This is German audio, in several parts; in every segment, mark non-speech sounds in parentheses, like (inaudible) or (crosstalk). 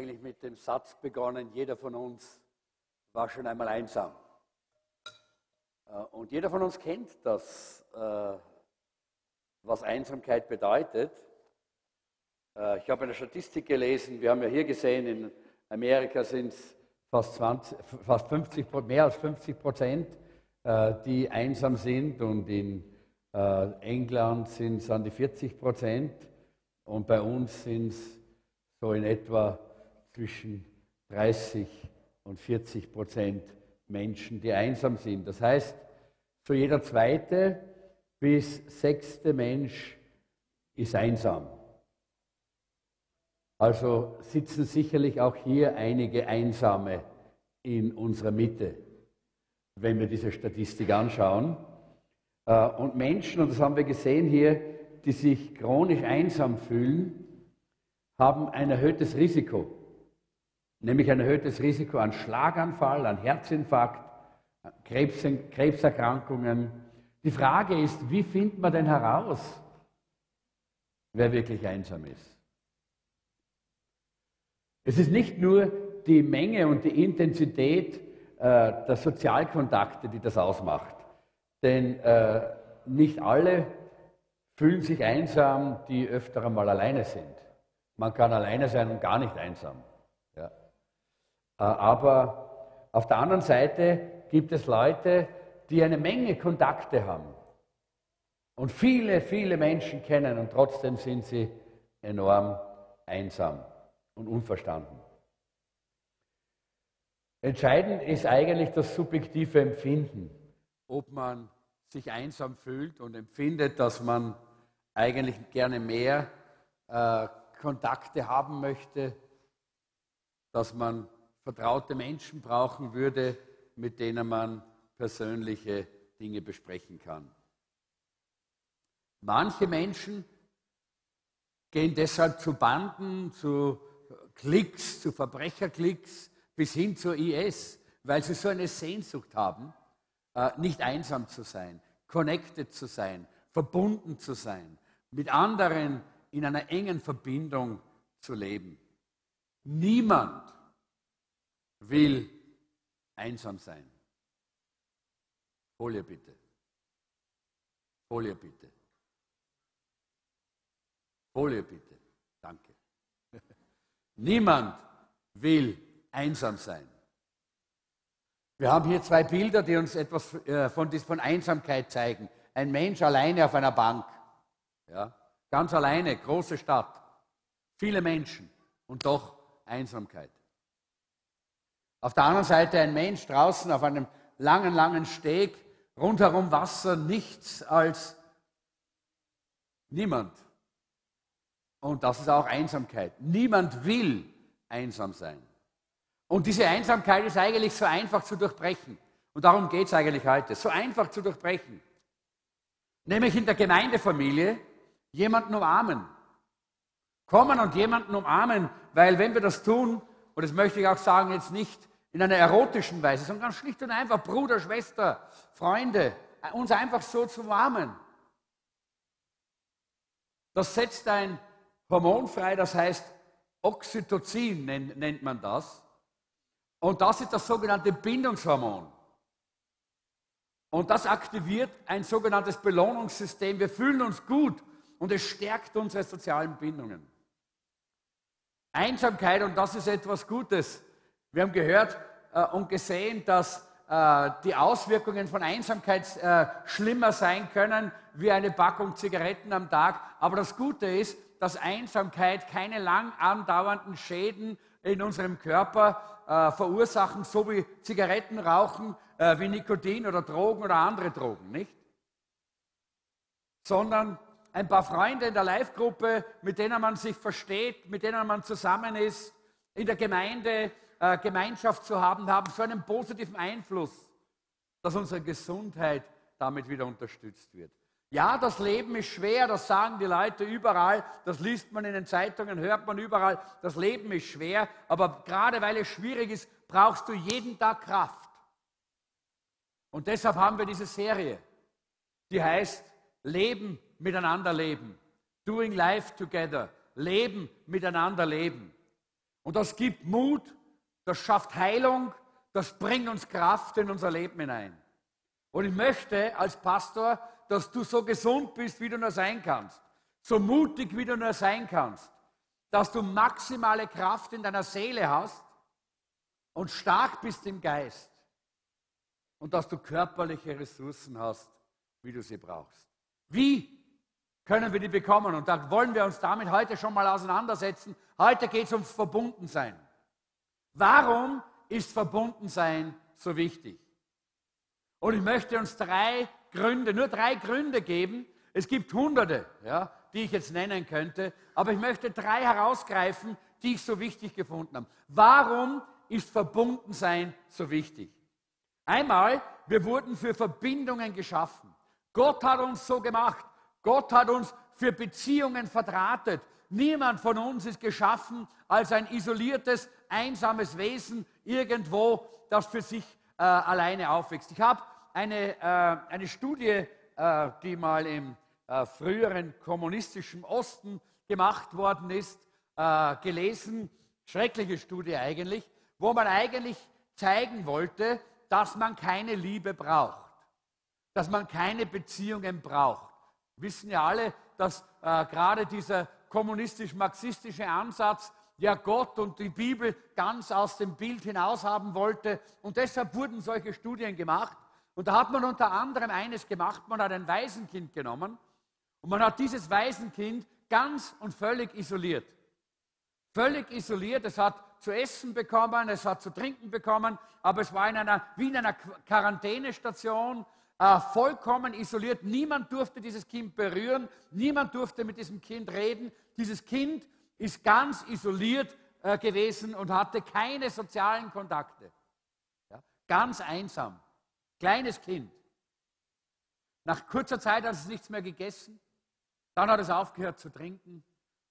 eigentlich mit dem Satz begonnen, jeder von uns war schon einmal einsam. Äh, und jeder von uns kennt das, äh, was Einsamkeit bedeutet. Äh, ich habe eine Statistik gelesen, wir haben ja hier gesehen, in Amerika sind es fast, 20, fast 50, mehr als 50 Prozent, die einsam sind und in England sind es an die 40 Prozent und bei uns sind es so in etwa zwischen 30 und 40 Prozent Menschen, die einsam sind. Das heißt, so jeder zweite bis sechste Mensch ist einsam. Also sitzen sicherlich auch hier einige Einsame in unserer Mitte, wenn wir diese Statistik anschauen. Äh, und Menschen, und das haben wir gesehen hier, die sich chronisch einsam fühlen, haben ein erhöhtes Risiko nämlich ein erhöhtes Risiko an Schlaganfall, an Herzinfarkt, Krebs, Krebserkrankungen. Die Frage ist, wie findet man denn heraus, wer wirklich einsam ist? Es ist nicht nur die Menge und die Intensität äh, der Sozialkontakte, die das ausmacht. Denn äh, nicht alle fühlen sich einsam, die öfter einmal alleine sind. Man kann alleine sein und gar nicht einsam. Äh, aber auf der anderen Seite gibt es Leute, die eine Menge Kontakte haben und viele, viele Menschen kennen und trotzdem sind sie enorm einsam und unverstanden. Entscheidend ist eigentlich das subjektive Empfinden, ob man sich einsam fühlt und empfindet, dass man eigentlich gerne mehr äh, Kontakte haben möchte, dass man vertraute Menschen brauchen würde, mit denen man persönliche Dinge besprechen kann. Manche Menschen gehen deshalb zu Banden, zu Klicks, zu Verbrecherklicks bis hin zur IS, weil sie so eine Sehnsucht haben, äh, nicht einsam zu sein, connected zu sein, verbunden zu sein, mit anderen in einer engen Verbindung zu leben. Niemand will einsam sein. Folie bitte. Folie bitte. Folie bitte. Danke. (laughs) Niemand will einsam sein. Wir haben hier zwei Bilder, die uns etwas äh, von, von Einsamkeit zeigen. Ein Mensch alleine auf einer Bank. Ja, ganz alleine, große Stadt. Viele Menschen und doch Einsamkeit. Auf der anderen Seite ein Mensch draußen auf einem langen, langen Steg, rundherum Wasser, nichts als niemand. Und das ist auch Einsamkeit. Niemand will einsam sein. Und diese Einsamkeit ist eigentlich so einfach zu durchbrechen. Und darum geht es eigentlich heute. So einfach zu durchbrechen. Nämlich in der Gemeindefamilie jemanden umarmen. Kommen und jemanden umarmen, weil wenn wir das tun, und das möchte ich auch sagen, jetzt nicht in einer erotischen Weise, sondern ganz schlicht und einfach Bruder, Schwester, Freunde, uns einfach so zu warmen. Das setzt ein Hormon frei, das heißt Oxytocin nennt man das. Und das ist das sogenannte Bindungshormon. Und das aktiviert ein sogenanntes Belohnungssystem. Wir fühlen uns gut und es stärkt unsere sozialen Bindungen. Einsamkeit, und das ist etwas Gutes, wir haben gehört äh, und gesehen, dass äh, die Auswirkungen von Einsamkeit äh, schlimmer sein können wie eine Packung Zigaretten am Tag. Aber das Gute ist, dass Einsamkeit keine lang andauernden Schäden in unserem Körper äh, verursachen, so wie Zigarettenrauchen, äh, wie Nikotin oder Drogen oder andere Drogen, nicht? Sondern ein paar Freunde in der Live-Gruppe, mit denen man sich versteht, mit denen man zusammen ist, in der Gemeinde, äh, Gemeinschaft zu haben, haben so einen positiven Einfluss, dass unsere Gesundheit damit wieder unterstützt wird. Ja, das Leben ist schwer, das sagen die Leute überall, das liest man in den Zeitungen, hört man überall, das Leben ist schwer, aber gerade weil es schwierig ist, brauchst du jeden Tag Kraft. Und deshalb haben wir diese Serie, die heißt Leben miteinander leben, Doing Life Together, Leben miteinander leben. Und das gibt Mut, das schafft Heilung, das bringt uns Kraft in unser Leben hinein. Und ich möchte als Pastor, dass du so gesund bist, wie du nur sein kannst, so mutig, wie du nur sein kannst, dass du maximale Kraft in deiner Seele hast und stark bist im Geist und dass du körperliche Ressourcen hast, wie du sie brauchst. Wie können wir die bekommen? Und da wollen wir uns damit heute schon mal auseinandersetzen. Heute geht es ums Verbundensein. Warum ist Verbundensein so wichtig? Und ich möchte uns drei Gründe, nur drei Gründe geben. Es gibt hunderte, ja, die ich jetzt nennen könnte, aber ich möchte drei herausgreifen, die ich so wichtig gefunden habe. Warum ist Verbundensein so wichtig? Einmal, wir wurden für Verbindungen geschaffen. Gott hat uns so gemacht. Gott hat uns für Beziehungen verdrahtet. Niemand von uns ist geschaffen als ein isoliertes, einsames Wesen irgendwo, das für sich äh, alleine aufwächst. Ich habe eine, äh, eine Studie, äh, die mal im äh, früheren kommunistischen Osten gemacht worden ist, äh, gelesen, schreckliche Studie eigentlich, wo man eigentlich zeigen wollte, dass man keine Liebe braucht, dass man keine Beziehungen braucht. Wissen ja alle, dass äh, gerade dieser kommunistisch-marxistische Ansatz ja Gott und die Bibel ganz aus dem Bild hinaus haben wollte. Und deshalb wurden solche Studien gemacht. Und da hat man unter anderem eines gemacht, man hat ein Waisenkind genommen und man hat dieses Waisenkind ganz und völlig isoliert. Völlig isoliert, es hat zu essen bekommen, es hat zu trinken bekommen, aber es war in einer, wie in einer Quarantänestation, äh, vollkommen isoliert. Niemand durfte dieses Kind berühren, niemand durfte mit diesem Kind reden. Dieses Kind ist ganz isoliert äh, gewesen und hatte keine sozialen Kontakte. Ja? Ganz einsam. Kleines Kind. Nach kurzer Zeit hat es nichts mehr gegessen. Dann hat es aufgehört zu trinken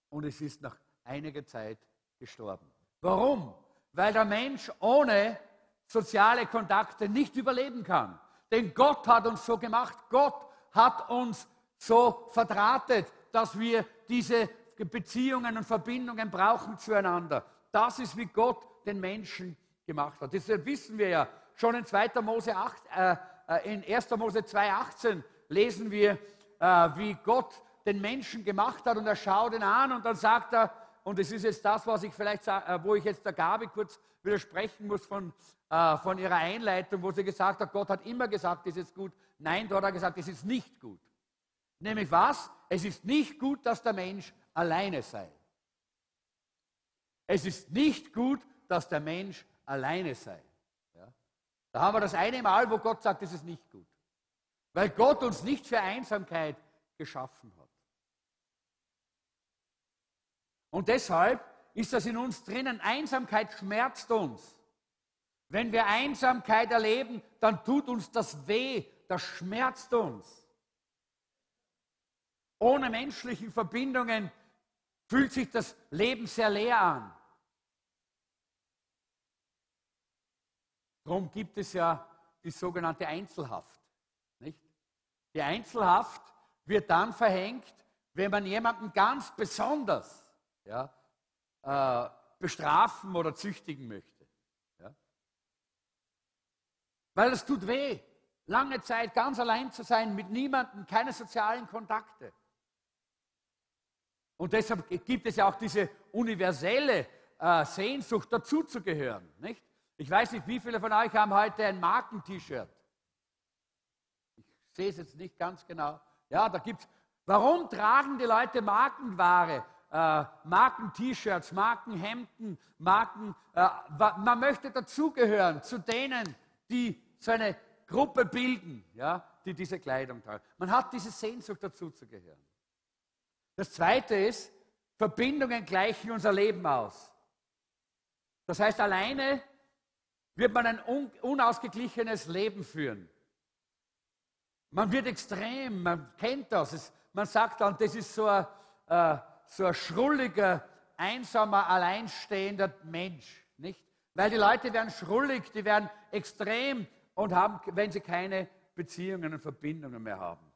und es ist nach einiger Zeit gestorben. Warum? Weil der Mensch ohne soziale Kontakte nicht überleben kann. Denn Gott hat uns so gemacht. Gott hat uns so verdrahtet, dass wir diese Beziehungen und Verbindungen brauchen zueinander. Das ist, wie Gott den Menschen gemacht hat. Deshalb wissen wir ja, schon in 2. Mose 8, äh, äh, in 1. Mose 2,18 lesen wir, äh, wie Gott den Menschen gemacht hat und er schaut ihn an und dann sagt er, und es ist jetzt das, was ich vielleicht, äh, wo ich jetzt der Gabi kurz widersprechen muss von, äh, von ihrer Einleitung, wo sie gesagt hat, Gott hat immer gesagt, es ist gut. Nein, dort hat er gesagt, es ist nicht gut. Nämlich was? Es ist nicht gut, dass der Mensch alleine sei. Es ist nicht gut, dass der Mensch alleine sei. Ja? Da haben wir das eine Mal, wo Gott sagt, es ist nicht gut. Weil Gott uns nicht für Einsamkeit geschaffen hat. Und deshalb ist das in uns drinnen. Einsamkeit schmerzt uns. Wenn wir Einsamkeit erleben, dann tut uns das weh, das schmerzt uns. Ohne menschliche Verbindungen fühlt sich das Leben sehr leer an. Darum gibt es ja die sogenannte Einzelhaft. Nicht? Die Einzelhaft wird dann verhängt, wenn man jemanden ganz besonders ja, äh, bestrafen oder züchtigen möchte. Ja? Weil es tut weh, lange Zeit ganz allein zu sein, mit niemandem, keine sozialen Kontakte. Und deshalb gibt es ja auch diese universelle äh, Sehnsucht, dazuzugehören. Nicht? Ich weiß nicht, wie viele von euch haben heute ein Marken-T-Shirt. Ich sehe es jetzt nicht ganz genau. Ja, da gibt es. Warum tragen die Leute Markenware? äh, Marken-T-Shirts, Markenhemden, Marken. Äh, man möchte dazugehören zu denen, die so eine Gruppe bilden, ja, die diese Kleidung tragen. Man hat diese Sehnsucht dazuzugehören. Das Zweite ist, Verbindungen gleichen unser Leben aus. Das heißt, alleine wird man ein unausgeglichenes Leben führen. Man wird extrem, man kennt das. Es, man sagt dann, das ist so ein, äh, so ein schrulliger, einsamer, alleinstehender Mensch, nicht? Weil die Leute werden schrullig, die werden extrem und haben, wenn sie keine Beziehungen und Verbindungen mehr haben.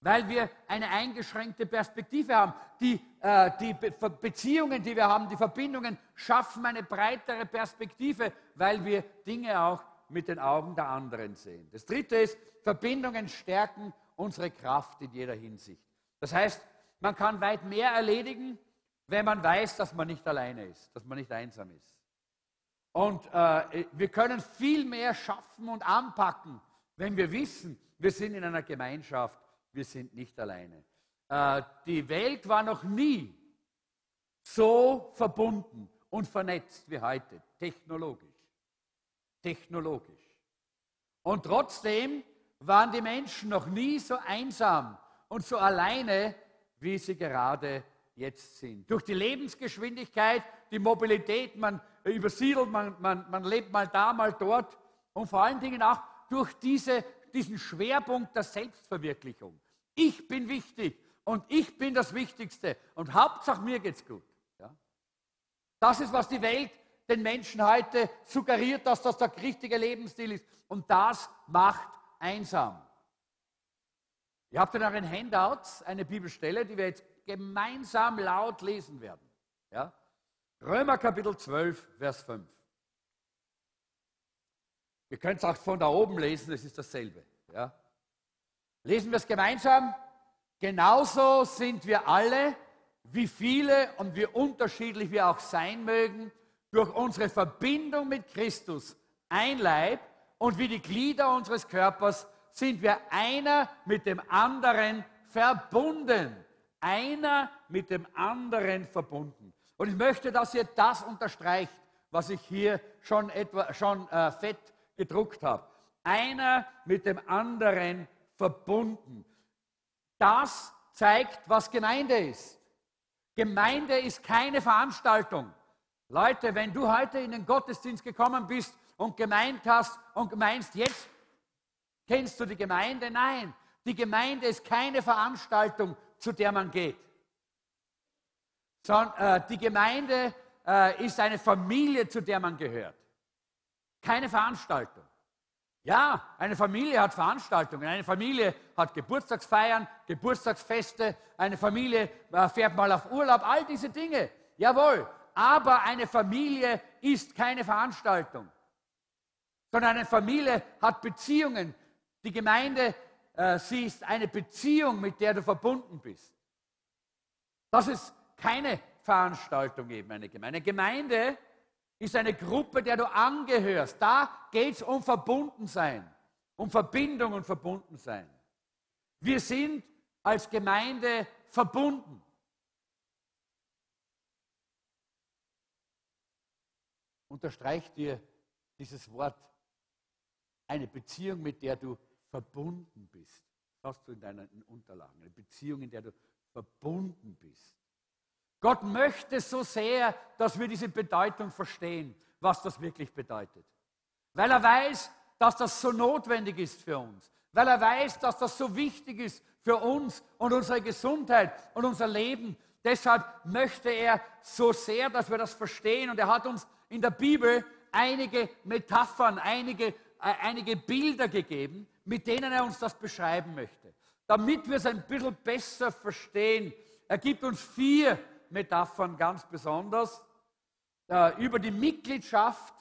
Weil wir eine eingeschränkte Perspektive haben. Die, äh, die Be Beziehungen, die wir haben, die Verbindungen schaffen eine breitere Perspektive, weil wir Dinge auch mit den Augen der anderen sehen. Das Dritte ist, Verbindungen stärken unsere Kraft in jeder Hinsicht. Das heißt, man kann weit mehr erledigen, wenn man weiß, dass man nicht alleine ist, dass man nicht einsam ist. Und äh, wir können viel mehr schaffen und anpacken, wenn wir wissen, wir sind in einer Gemeinschaft, wir sind nicht alleine. Äh, die Welt war noch nie so verbunden und vernetzt wie heute, technologisch. Technologisch. Und trotzdem waren die Menschen noch nie so einsam und so alleine, wie sie gerade jetzt sind. Durch die Lebensgeschwindigkeit, die Mobilität, man übersiedelt, man, man, man lebt mal da, mal dort und vor allen Dingen auch durch diese, diesen Schwerpunkt der Selbstverwirklichung. Ich bin wichtig und ich bin das Wichtigste und Hauptsache mir geht's gut. Ja? Das ist, was die Welt den Menschen heute suggeriert, dass das der richtige Lebensstil ist. Und das macht einsam. Ihr habt in euren Handouts eine Bibelstelle, die wir jetzt gemeinsam laut lesen werden. Ja? Römer Kapitel 12, Vers 5. Ihr könnt es auch von da oben lesen, es ist dasselbe. Ja? Lesen wir es gemeinsam. Genauso sind wir alle, wie viele und wie unterschiedlich wir auch sein mögen, durch unsere Verbindung mit Christus ein Leib und wie die Glieder unseres Körpers sind wir einer mit dem anderen verbunden. Einer mit dem anderen verbunden. Und ich möchte, dass ihr das unterstreicht, was ich hier schon, etwa, schon äh, fett gedruckt habe. Einer mit dem anderen verbunden. Das zeigt, was Gemeinde ist. Gemeinde ist keine Veranstaltung. Leute, wenn du heute in den Gottesdienst gekommen bist und gemeint hast und meinst, jetzt kennst du die Gemeinde, nein, die Gemeinde ist keine Veranstaltung, zu der man geht. Sondern äh, die Gemeinde äh, ist eine Familie, zu der man gehört. Keine Veranstaltung. Ja, eine Familie hat Veranstaltungen. Eine Familie hat Geburtstagsfeiern, Geburtstagsfeste. Eine Familie äh, fährt mal auf Urlaub. All diese Dinge. Jawohl. Aber eine Familie ist keine Veranstaltung, sondern eine Familie hat Beziehungen. Die Gemeinde, äh, sie ist eine Beziehung, mit der du verbunden bist. Das ist keine Veranstaltung eben, eine Gemeinde. Eine Gemeinde ist eine Gruppe, der du angehörst. Da geht es um Verbundensein, um Verbindung und Verbundensein. Wir sind als Gemeinde verbunden. unterstreicht dir dieses Wort eine Beziehung, mit der du verbunden bist. Das hast du in deinen Unterlagen. Eine Beziehung, in der du verbunden bist. Gott möchte so sehr, dass wir diese Bedeutung verstehen, was das wirklich bedeutet. Weil er weiß, dass das so notwendig ist für uns. Weil er weiß, dass das so wichtig ist für uns und unsere Gesundheit und unser Leben. Deshalb möchte er so sehr, dass wir das verstehen. Und er hat uns in der Bibel einige Metaphern, einige, äh, einige Bilder gegeben, mit denen er uns das beschreiben möchte. Damit wir es ein bisschen besser verstehen, er gibt uns vier Metaphern ganz besonders äh, über die Mitgliedschaft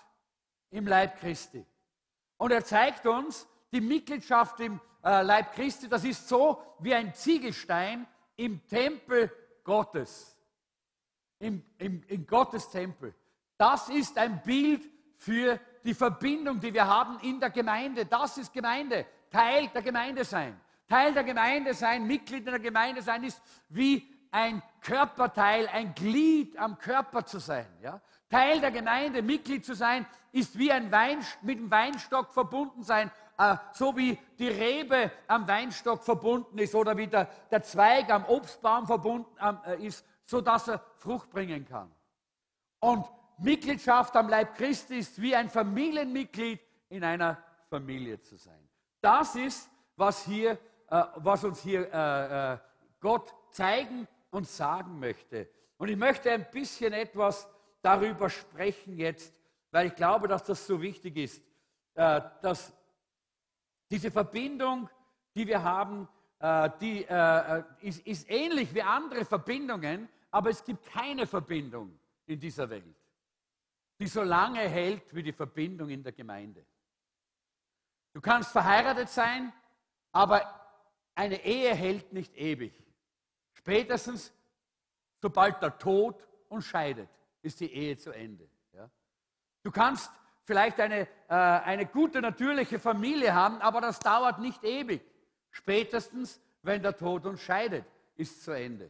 im Leib Christi. Und er zeigt uns, die Mitgliedschaft im äh, Leib Christi, das ist so wie ein Ziegelstein im Tempel Gottes. Im, im, in Gottes Tempel. Das ist ein Bild für die Verbindung, die wir haben in der Gemeinde. Das ist Gemeinde. Teil der Gemeinde sein. Teil der Gemeinde sein, Mitglied in der Gemeinde sein, ist wie ein Körperteil, ein Glied am Körper zu sein. Ja? Teil der Gemeinde, Mitglied zu sein, ist wie ein Wein, mit dem Weinstock verbunden sein, äh, so wie die Rebe am Weinstock verbunden ist oder wie der, der Zweig am Obstbaum verbunden äh, ist, sodass er Frucht bringen kann. Und Mitgliedschaft am Leib Christi ist wie ein Familienmitglied in einer Familie zu sein. Das ist, was, hier, äh, was uns hier äh, äh, Gott zeigen und sagen möchte. Und ich möchte ein bisschen etwas darüber sprechen jetzt, weil ich glaube, dass das so wichtig ist, äh, dass diese Verbindung, die wir haben, äh, die äh, ist ähnlich wie andere Verbindungen, aber es gibt keine Verbindung in dieser Welt, die so lange hält wie die Verbindung in der Gemeinde. Du kannst verheiratet sein, aber eine Ehe hält nicht ewig. Spätestens, sobald der Tod uns scheidet, ist die Ehe zu Ende. Ja? Du kannst vielleicht eine, äh, eine gute natürliche Familie haben, aber das dauert nicht ewig. Spätestens, wenn der Tod uns scheidet, ist es zu Ende.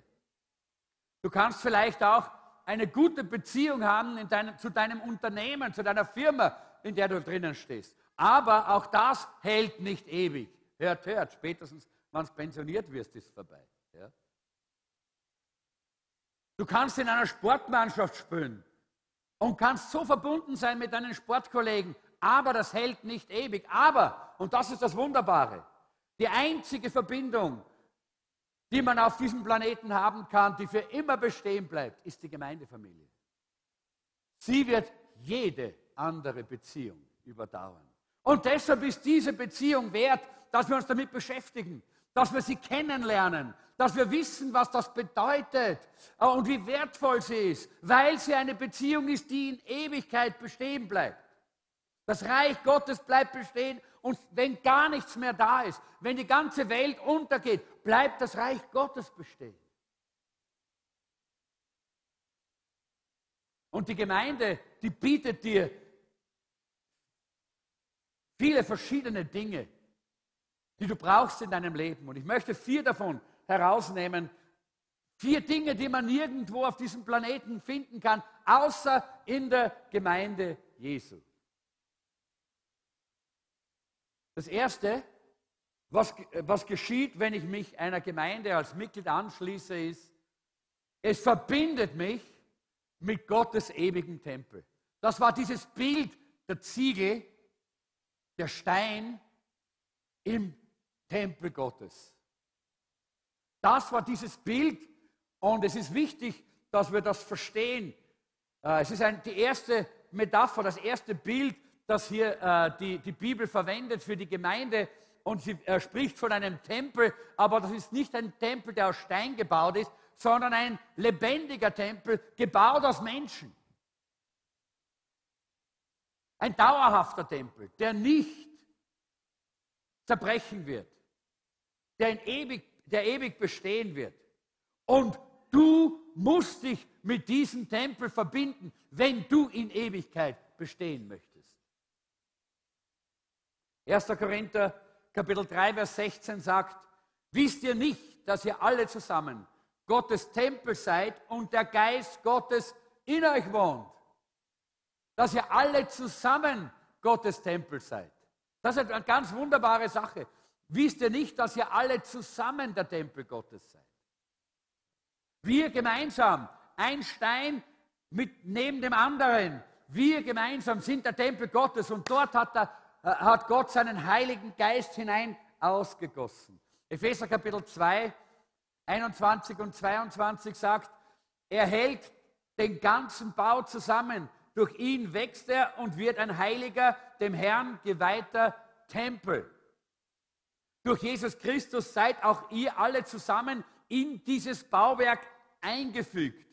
Du kannst vielleicht auch eine gute Beziehung haben deinem, zu deinem Unternehmen, zu deiner Firma, in der du drinnen stehst. Aber auch das hält nicht ewig. Hört, hört, spätestens, wenn du pensioniert wirst, ist es vorbei. Ja? Du kannst in einer Sportmannschaft spielen und kannst so verbunden sein mit deinen Sportkollegen, aber das hält nicht ewig. Aber, und das ist das Wunderbare, die einzige Verbindung, die man auf diesem Planeten haben kann, die für immer bestehen bleibt, ist die Gemeindefamilie. Sie wird jede andere Beziehung überdauern. Und deshalb ist diese Beziehung wert, dass wir uns damit beschäftigen, dass wir sie kennenlernen, dass wir wissen, was das bedeutet und wie wertvoll sie ist, weil sie eine Beziehung ist, die in Ewigkeit bestehen bleibt. Das Reich Gottes bleibt bestehen und wenn gar nichts mehr da ist, wenn die ganze Welt untergeht, bleibt das Reich Gottes bestehen. Und die Gemeinde, die bietet dir viele verschiedene Dinge, die du brauchst in deinem Leben. Und ich möchte vier davon herausnehmen. Vier Dinge, die man nirgendwo auf diesem Planeten finden kann, außer in der Gemeinde Jesu. Das Erste, was, was geschieht, wenn ich mich einer Gemeinde als Mitglied anschließe, ist, es verbindet mich mit Gottes ewigen Tempel. Das war dieses Bild der Ziegel, der Stein im Tempel Gottes. Das war dieses Bild und es ist wichtig, dass wir das verstehen. Äh, es ist ein, die erste Metapher, das erste Bild, das hier äh, die, die Bibel verwendet für die Gemeinde und sie äh, spricht von einem Tempel, aber das ist nicht ein Tempel, der aus Stein gebaut ist, sondern ein lebendiger Tempel, gebaut aus Menschen. Ein dauerhafter Tempel, der nicht zerbrechen wird, der, ewig, der ewig bestehen wird. Und du musst dich mit diesem Tempel verbinden, wenn du in Ewigkeit bestehen möchtest. 1. Korinther Kapitel 3, Vers 16 sagt, wisst ihr nicht, dass ihr alle zusammen Gottes Tempel seid und der Geist Gottes in euch wohnt? Dass ihr alle zusammen Gottes Tempel seid. Das ist eine ganz wunderbare Sache. Wisst ihr nicht, dass ihr alle zusammen der Tempel Gottes seid? Wir gemeinsam, ein Stein mit, neben dem anderen, wir gemeinsam sind der Tempel Gottes und dort hat der äh, hat Gott seinen Heiligen Geist hinein ausgegossen. Epheser Kapitel 2, 21 und 22 sagt, er hält den ganzen Bau zusammen. Durch ihn wächst er und wird ein heiliger, dem Herrn geweihter Tempel. Durch Jesus Christus seid auch ihr alle zusammen in dieses Bauwerk eingefügt,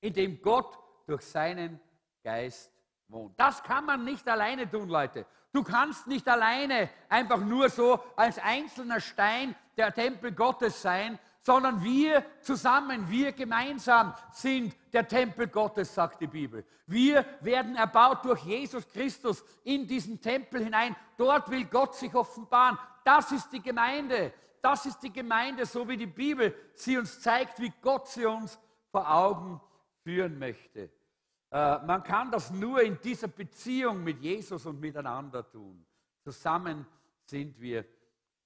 in dem Gott durch seinen Geist wohnt. Das kann man nicht alleine tun, Leute. Du kannst nicht alleine einfach nur so als einzelner Stein der Tempel Gottes sein, sondern wir zusammen, wir gemeinsam sind der Tempel Gottes, sagt die Bibel. Wir werden erbaut durch Jesus Christus in diesen Tempel hinein. Dort will Gott sich offenbaren. Das ist die Gemeinde. Das ist die Gemeinde, so wie die Bibel sie uns zeigt, wie Gott sie uns vor Augen führen möchte. Äh, man kann das nur in dieser Beziehung mit Jesus und miteinander tun. Zusammen sind wir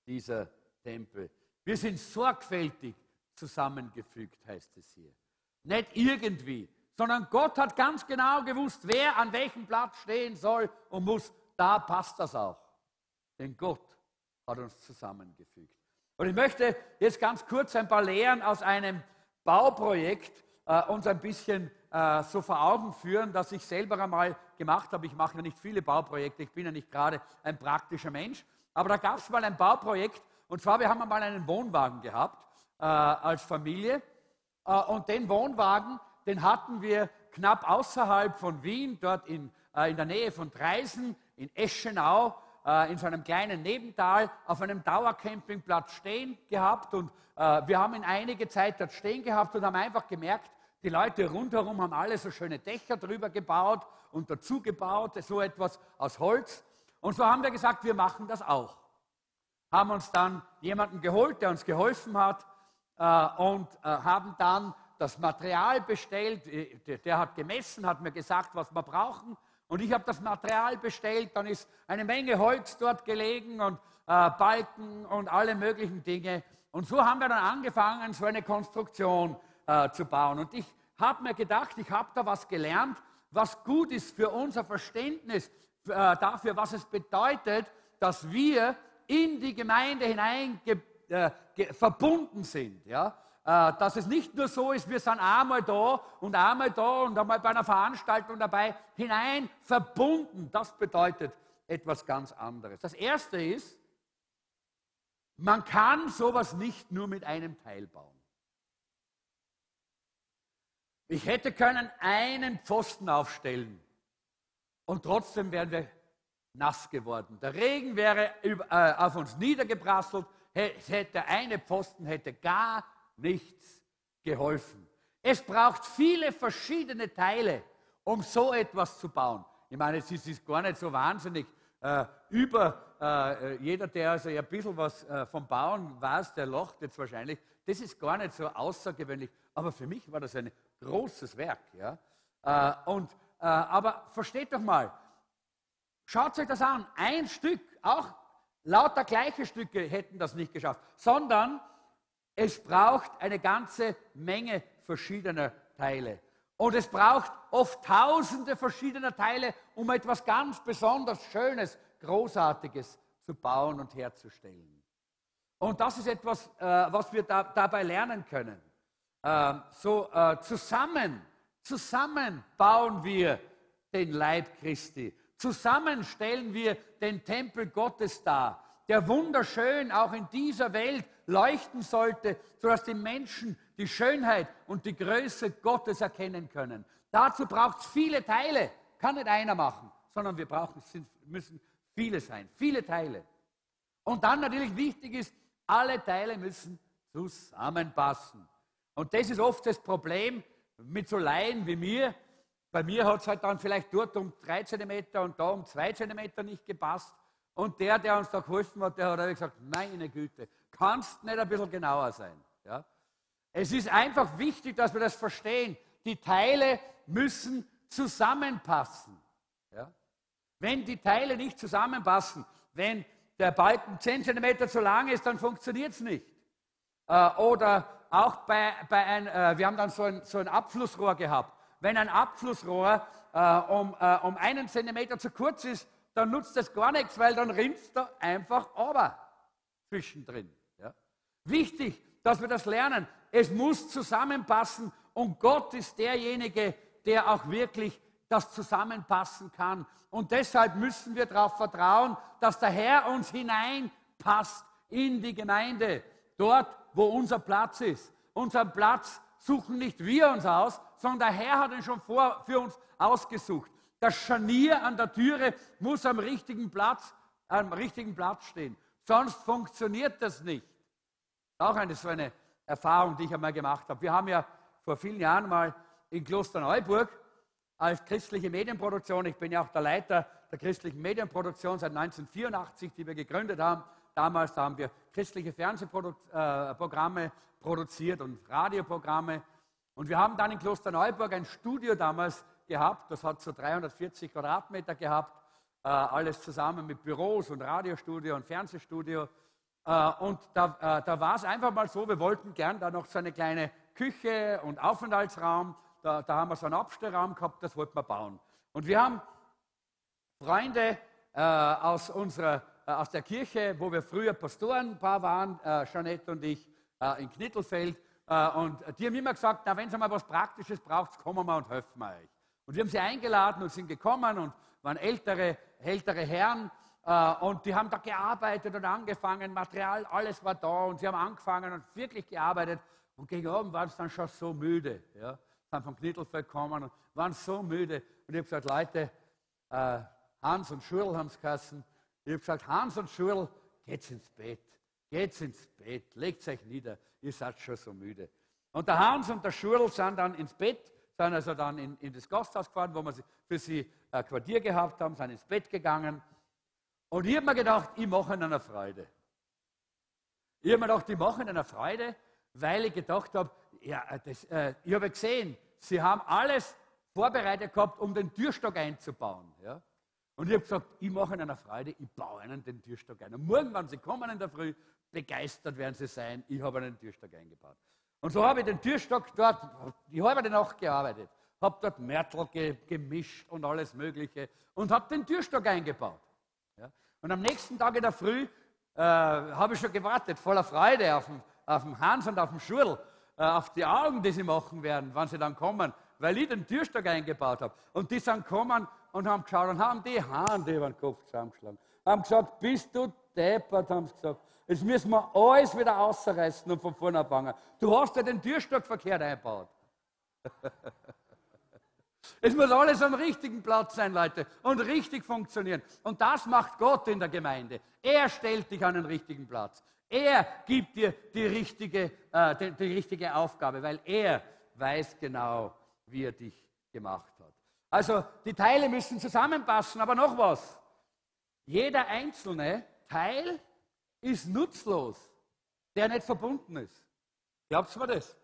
dieser Tempel. Wir sind sorgfältig zusammengefügt, heißt es hier. Nicht irgendwie, sondern Gott hat ganz genau gewusst, wer an welchem Platz stehen soll und muss. Da passt das auch. Denn Gott hat uns zusammengefügt. Und ich möchte jetzt ganz kurz ein paar Lehren aus einem Bauprojekt äh, uns ein bisschen äh, so vor Augen führen, dass ich selber einmal gemacht habe. Ich mache ja nicht viele Bauprojekte, ich bin ja nicht gerade ein praktischer Mensch. Aber da gab es mal ein Bauprojekt, Und zwar, wir haben einmal einen Wohnwagen gehabt äh, als Familie. Äh, und den Wohnwagen, den hatten wir knapp außerhalb von Wien, dort in, äh, in der Nähe von Dreisen, in Eschenau, äh, in so einem kleinen Nebental, auf einem Dauercampingplatz stehen gehabt. Und äh, wir haben ihn einige Zeit dort stehen gehabt und haben einfach gemerkt, die Leute rundherum haben alle so schöne Dächer drüber gebaut und dazu gebaut, so etwas aus Holz. Und so haben wir gesagt, wir machen das auch. Haben uns dann jemanden geholt, der uns geholfen hat äh, und äh, haben dann das Material bestellt. Äh, der, hat gemessen, hat mir gesagt, was wir brauchen. Und ich habe das Material bestellt. Dann ist eine Menge Holz dort gelegen und äh, Balken und alle möglichen Dinge. Und so haben wir dann angefangen, so eine Konstruktion äh, zu bauen. Und ich habe mir gedacht, ich habe da was gelernt, was gut ist für unser Verständnis äh, dafür, was es bedeutet, dass wir in die Gemeinde hinein äh, verbunden sind. Ja? Äh, dass es nicht nur so ist, wir sind einmal da und einmal da und einmal bei einer Veranstaltung dabei, hinein verbunden. Das bedeutet etwas ganz anderes. Das Erste ist, man kann sowas nicht nur mit einem Teil bauen. Ich hätte können einen Pfosten aufstellen und trotzdem wären wir nass geworden. Der Regen wäre äh, auf uns niedergeprasselt, hätte eine Pfosten hätte gar nichts geholfen. Es braucht viele verschiedene Teile, um so etwas zu bauen. Ich meine, es ist gar nicht so wahnsinnig äh, über äh, jeder, der also ein bisschen was vom Bauen weiß, der lacht jetzt wahrscheinlich. Das ist gar nicht so außergewöhnlich. Aber für mich war das ein großes Werk. Ja? Und, aber versteht doch mal, schaut euch das an. Ein Stück, auch lauter gleiche Stücke hätten das nicht geschafft, sondern es braucht eine ganze Menge verschiedener Teile. Und es braucht oft tausende verschiedener Teile, um etwas ganz besonders Schönes, Großartiges zu bauen und herzustellen. Und das ist etwas, äh, was wir da, dabei lernen können. Äh, so äh, zusammen, zusammen bauen wir den Leib Christi. Zusammen stellen wir den Tempel Gottes dar, der wunderschön auch in dieser Welt leuchten sollte, sodass die Menschen die Schönheit und die Größe Gottes erkennen können. Dazu braucht es viele Teile. Kann nicht einer machen, sondern wir brauchen, müssen viele sein, viele Teile. Und dann natürlich wichtig ist, alle Teile müssen zusammenpassen. Und das ist oft das Problem mit so Laien wie mir. Bei mir hat es halt dann vielleicht dort um drei Zentimeter und da um zwei Zentimeter nicht gepasst. Und der, der uns da geholfen hat, der hat gesagt, meine Güte, kannst nicht ein bisschen genauer sein. Ja? Es ist einfach wichtig, dass wir das verstehen. Die Teile müssen zusammenpassen. Ja? Wenn die Teile nicht zusammenpassen, wenn der Balken 10 cm zu lang ist, dann funktioniert es nicht. Äh, oder auch bei, bei ein, äh, wir haben dann so ein, so ein Abflussrohr gehabt. Wenn ein Abflussrohr äh, um, äh, um einen Zentimeter zu kurz ist, dann nutzt das gar nichts, weil dann rinnt da einfach aber zwischendrin. Ja? Wichtig, dass wir das lernen. Es muss zusammenpassen und Gott ist derjenige, der auch wirklich das zusammenpassen kann. Und deshalb müssen wir darauf vertrauen, dass der Herr uns hineinpasst in die Gemeinde, dort, wo unser Platz ist. Unseren Platz suchen nicht wir uns aus, sondern der Herr hat ihn schon vor, für uns ausgesucht. Das Scharnier an der Türe muss am richtigen Platz, am richtigen Platz stehen. Sonst funktioniert das nicht. Auch eine so eine Erfahrung, die ich einmal gemacht habe. Wir haben ja vor vielen Jahren mal in Klosterneuburg als christliche Medienproduktion, ich bin ja auch der Leiter der christlichen Medienproduktion seit 1984, die wir gegründet haben. Damals haben wir christliche Fernsehprogramme äh, produziert und Radioprogramme. Und wir haben dann in Klosterneuburg ein Studio damals gehabt, das hat so 340 Quadratmeter gehabt, äh, alles zusammen mit Büros und Radiostudio und Fernsehstudio. Äh, und da, äh, da war es einfach mal so, wir wollten gern da noch so eine kleine Küche und Aufenthaltsraum, da, da haben wir so einen Abstellraum gehabt, das wollten wir bauen. Und wir haben Freunde äh, aus, unserer, äh, aus der Kirche, wo wir früher Pastorenpaar waren, äh, Jeanette und ich, äh, in Knittelfeld, und die haben immer gesagt, na, wenn ihr mal was Praktisches braucht, kommen wir und helfen wir euch. Und wir haben sie eingeladen und sind gekommen und waren ältere, ältere Herren. Äh, und die haben da gearbeitet und angefangen, Material, alles war da und sie haben angefangen und wirklich gearbeitet. Und gegen Abend waren sie dann schon so müde. Ja? Sind vom Knittelfeld gekommen und waren so müde. Und ich habe gesagt, Leute, äh, Hans und Schurl haben es geheißen. Ich habe gesagt, Hans und Schurl, geht's ins Bett. Geht's ins Bett, legt euch nieder, ihr seid schon so müde. Und der Hans und der Schurl sind dann ins Bett, sind also dann in, in das Gasthaus gefahren, wo wir für sie ein Quartier gehabt haben, sind ins Bett gegangen. Und ich habe mir gedacht, ich mache ihnen eine Freude. Ich habe mir gedacht, ich mache ihnen eine Freude, weil ich gedacht habe, ja, das, äh, ich habe gesehen, sie haben alles vorbereitet gehabt, um den Türstock einzubauen. Ja? Und ich habe gesagt, ich mache ihnen eine Freude, ich baue ihnen den Türstock ein. Und morgen, wenn sie kommen in der Früh, begeistert werden sie sein, ich habe einen Türstock eingebaut. Und so habe ich den Türstock dort die halbe Nacht gearbeitet, habe dort Mörtel ge gemischt und alles Mögliche und habe den Türstock eingebaut. Ja? Und am nächsten Tag in der Früh äh, habe ich schon gewartet, voller Freude auf den, auf den Hans und auf den Schurl, äh, auf die Augen, die sie machen werden, wann sie dann kommen, weil ich den Türstock eingebaut habe. Und die sind gekommen und haben geschaut und haben die Hände über den Kopf zusammengeschlagen. Haben gesagt, bist du deppert, haben sie gesagt. Jetzt müssen wir alles wieder ausreißen und von vorne anfangen. Du hast ja den Türstock verkehrt eingebaut. (laughs) es muss alles am richtigen Platz sein, Leute, und richtig funktionieren. Und das macht Gott in der Gemeinde. Er stellt dich an den richtigen Platz. Er gibt dir die richtige, äh, die, die richtige Aufgabe, weil er weiß genau, wie er dich gemacht hat. Also die Teile müssen zusammenpassen, aber noch was. Jeder einzelne Teil ist nutzlos, der nicht verbunden ist. Glaubt ihr mir das?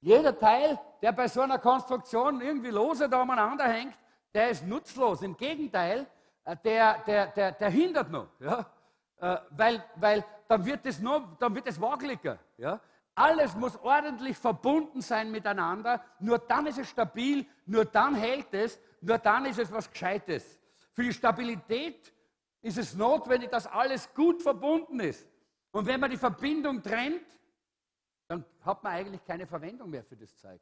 Jeder Teil, der bei so einer Konstruktion irgendwie lose da umeinander hängt, der ist nutzlos. Im Gegenteil, äh, der, der, der, der hindert noch. Ja? Äh, weil, weil dann wird es noch, dann wird es wageliger. Ja? Alles muss ordentlich verbunden sein miteinander. Nur dann ist es stabil, nur dann hält es, nur dann ist es was Gescheites. Für die Stabilität ist es notwendig, dass alles gut verbunden ist. Und wenn man die Verbindung trennt, dann hat man eigentlich keine Verwendung mehr für das Zeug,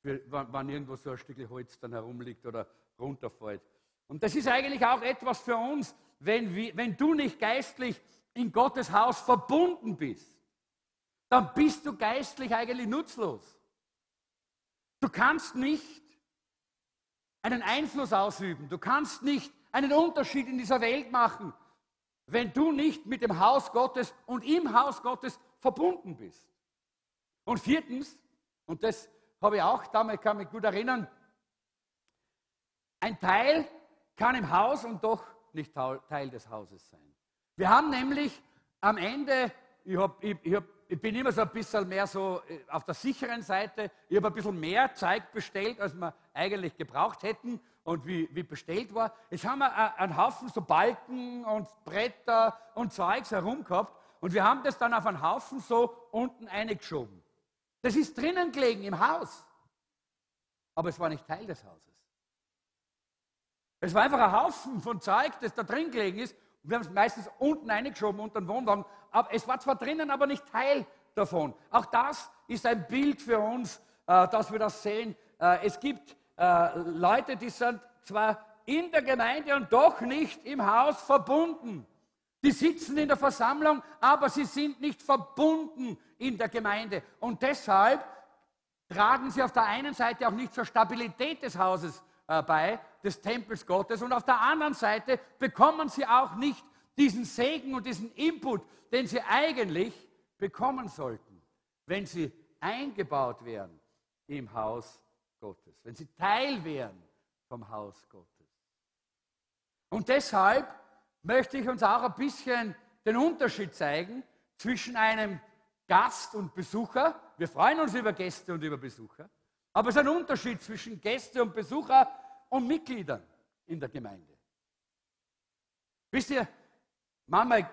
für, wann, irgendwo so ein Stück Holz dann herumliegt oder runterfällt. Und das ist eigentlich auch etwas für uns, wenn, wenn du nicht geistlich in Gottes Haus verbunden bist, dann bist du geistlich eigentlich nutzlos. Du kannst nicht einen Einfluss ausüben, du kannst nicht einen Unterschied in dieser Welt machen, wenn du nicht mit dem Haus Gottes und im Haus Gottes verbunden bist. Und viertens, und das habe ich auch damals, kann mich gut erinnern, ein Teil kann im Haus und doch nicht Teil des Hauses sein. Wir haben nämlich am Ende, ich, hab, ich, ich, hab, ich bin immer so ein bisschen mehr so äh, auf der sicheren Seite, ich habe ein bisschen mehr Zeug bestellt, als wir eigentlich gebraucht hätten und wie, wie bestellt war. Jetzt haben wir einen Haufen so Balken und Bretter und Zeugs herum gehabt und wir haben das dann auf einen Haufen so unten eingeschoben. Das ist drinnen gelegen im Haus, aber es war nicht Teil des Hauses. Es war einfach ein Haufen von Zeug, das da drin gelegen ist. Und wir haben es meistens unten eingeschoben unter den Wohnwagen. Aber es war zwar drinnen, aber nicht Teil davon. Auch das ist ein Bild für uns, äh, dass wir das sehen. Äh, es gibt äh, Leute, die sind zwar in der Gemeinde und doch nicht im Haus verbunden. Die sitzen in der Versammlung, aber sie sind nicht verbunden in der Gemeinde. Und deshalb tragen sie auf der einen Seite auch nicht zur Stabilität des Hauses äh, bei, des Tempels Gottes. Und auf der anderen Seite bekommen sie auch nicht diesen Segen und diesen Input, den sie eigentlich bekommen sollten, wenn sie eingebaut wären im Haus Gottes, wenn sie Teil wären vom Haus Gottes. Und deshalb möchte ich uns auch ein bisschen den Unterschied zeigen zwischen einem Gast und Besucher. Wir freuen uns über Gäste und über Besucher. Aber es ist ein Unterschied zwischen Gäste und Besucher und Mitgliedern in der Gemeinde. Wisst ihr, manchmal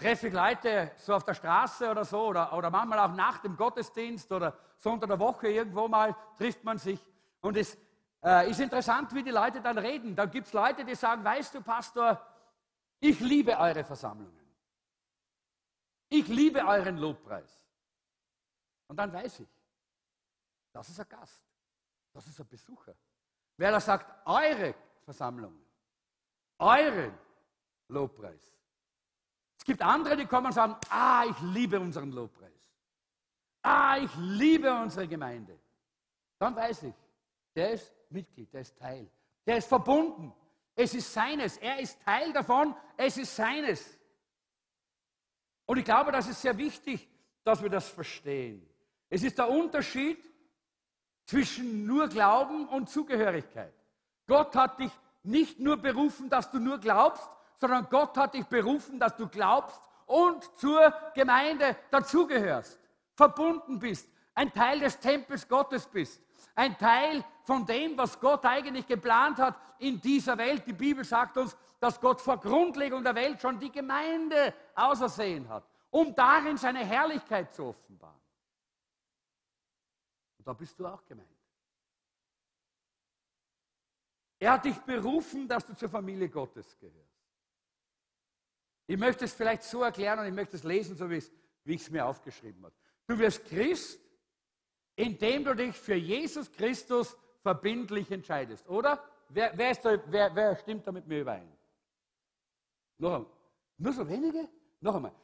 treffe ich Leute so auf der Straße oder so, oder, oder manchmal auch nach dem Gottesdienst oder so unter der Woche irgendwo mal trifft man sich. Und es äh, ist interessant, wie die Leute dann reden. Da gibt es Leute, die sagen, weißt du, Pastor, ich liebe eure Versammlungen. Ich liebe euren Lobpreis. Und dann weiß ich, das ist ein Gast, das ist ein Besucher. Wer da sagt, eure Versammlungen, eure Lobpreis. Es gibt andere, die kommen und sagen, ah, ich liebe unseren Lobpreis. Ah, ich liebe unsere Gemeinde. Dann weiß ich, der ist Mitglied, der ist Teil, der ist verbunden. Es ist seines, er ist Teil davon, es ist seines. Und ich glaube, das ist sehr wichtig, dass wir das verstehen. Es ist der Unterschied zwischen nur Glauben und Zugehörigkeit. Gott hat dich nicht nur berufen, dass du nur glaubst, sondern Gott hat dich berufen, dass du glaubst und zur Gemeinde dazugehörst, verbunden bist, ein Teil des Tempels Gottes bist, ein Teil von dem, was Gott eigentlich geplant hat in dieser Welt. Die Bibel sagt uns, dass Gott vor Grundlegung der Welt schon die Gemeinde ausersehen hat, um darin seine Herrlichkeit zu offenbaren. Und da bist du auch gemeint. Er hat dich berufen, dass du zur Familie Gottes gehörst. Ich möchte es vielleicht so erklären und ich möchte es lesen, so wie ich es mir aufgeschrieben habe. Du wirst Christ, indem du dich für Jesus Christus verbindlich entscheidest, oder? Wer, wer, da, wer, wer stimmt da mit mir überein? Noch einmal. Nur so wenige? Noch einmal.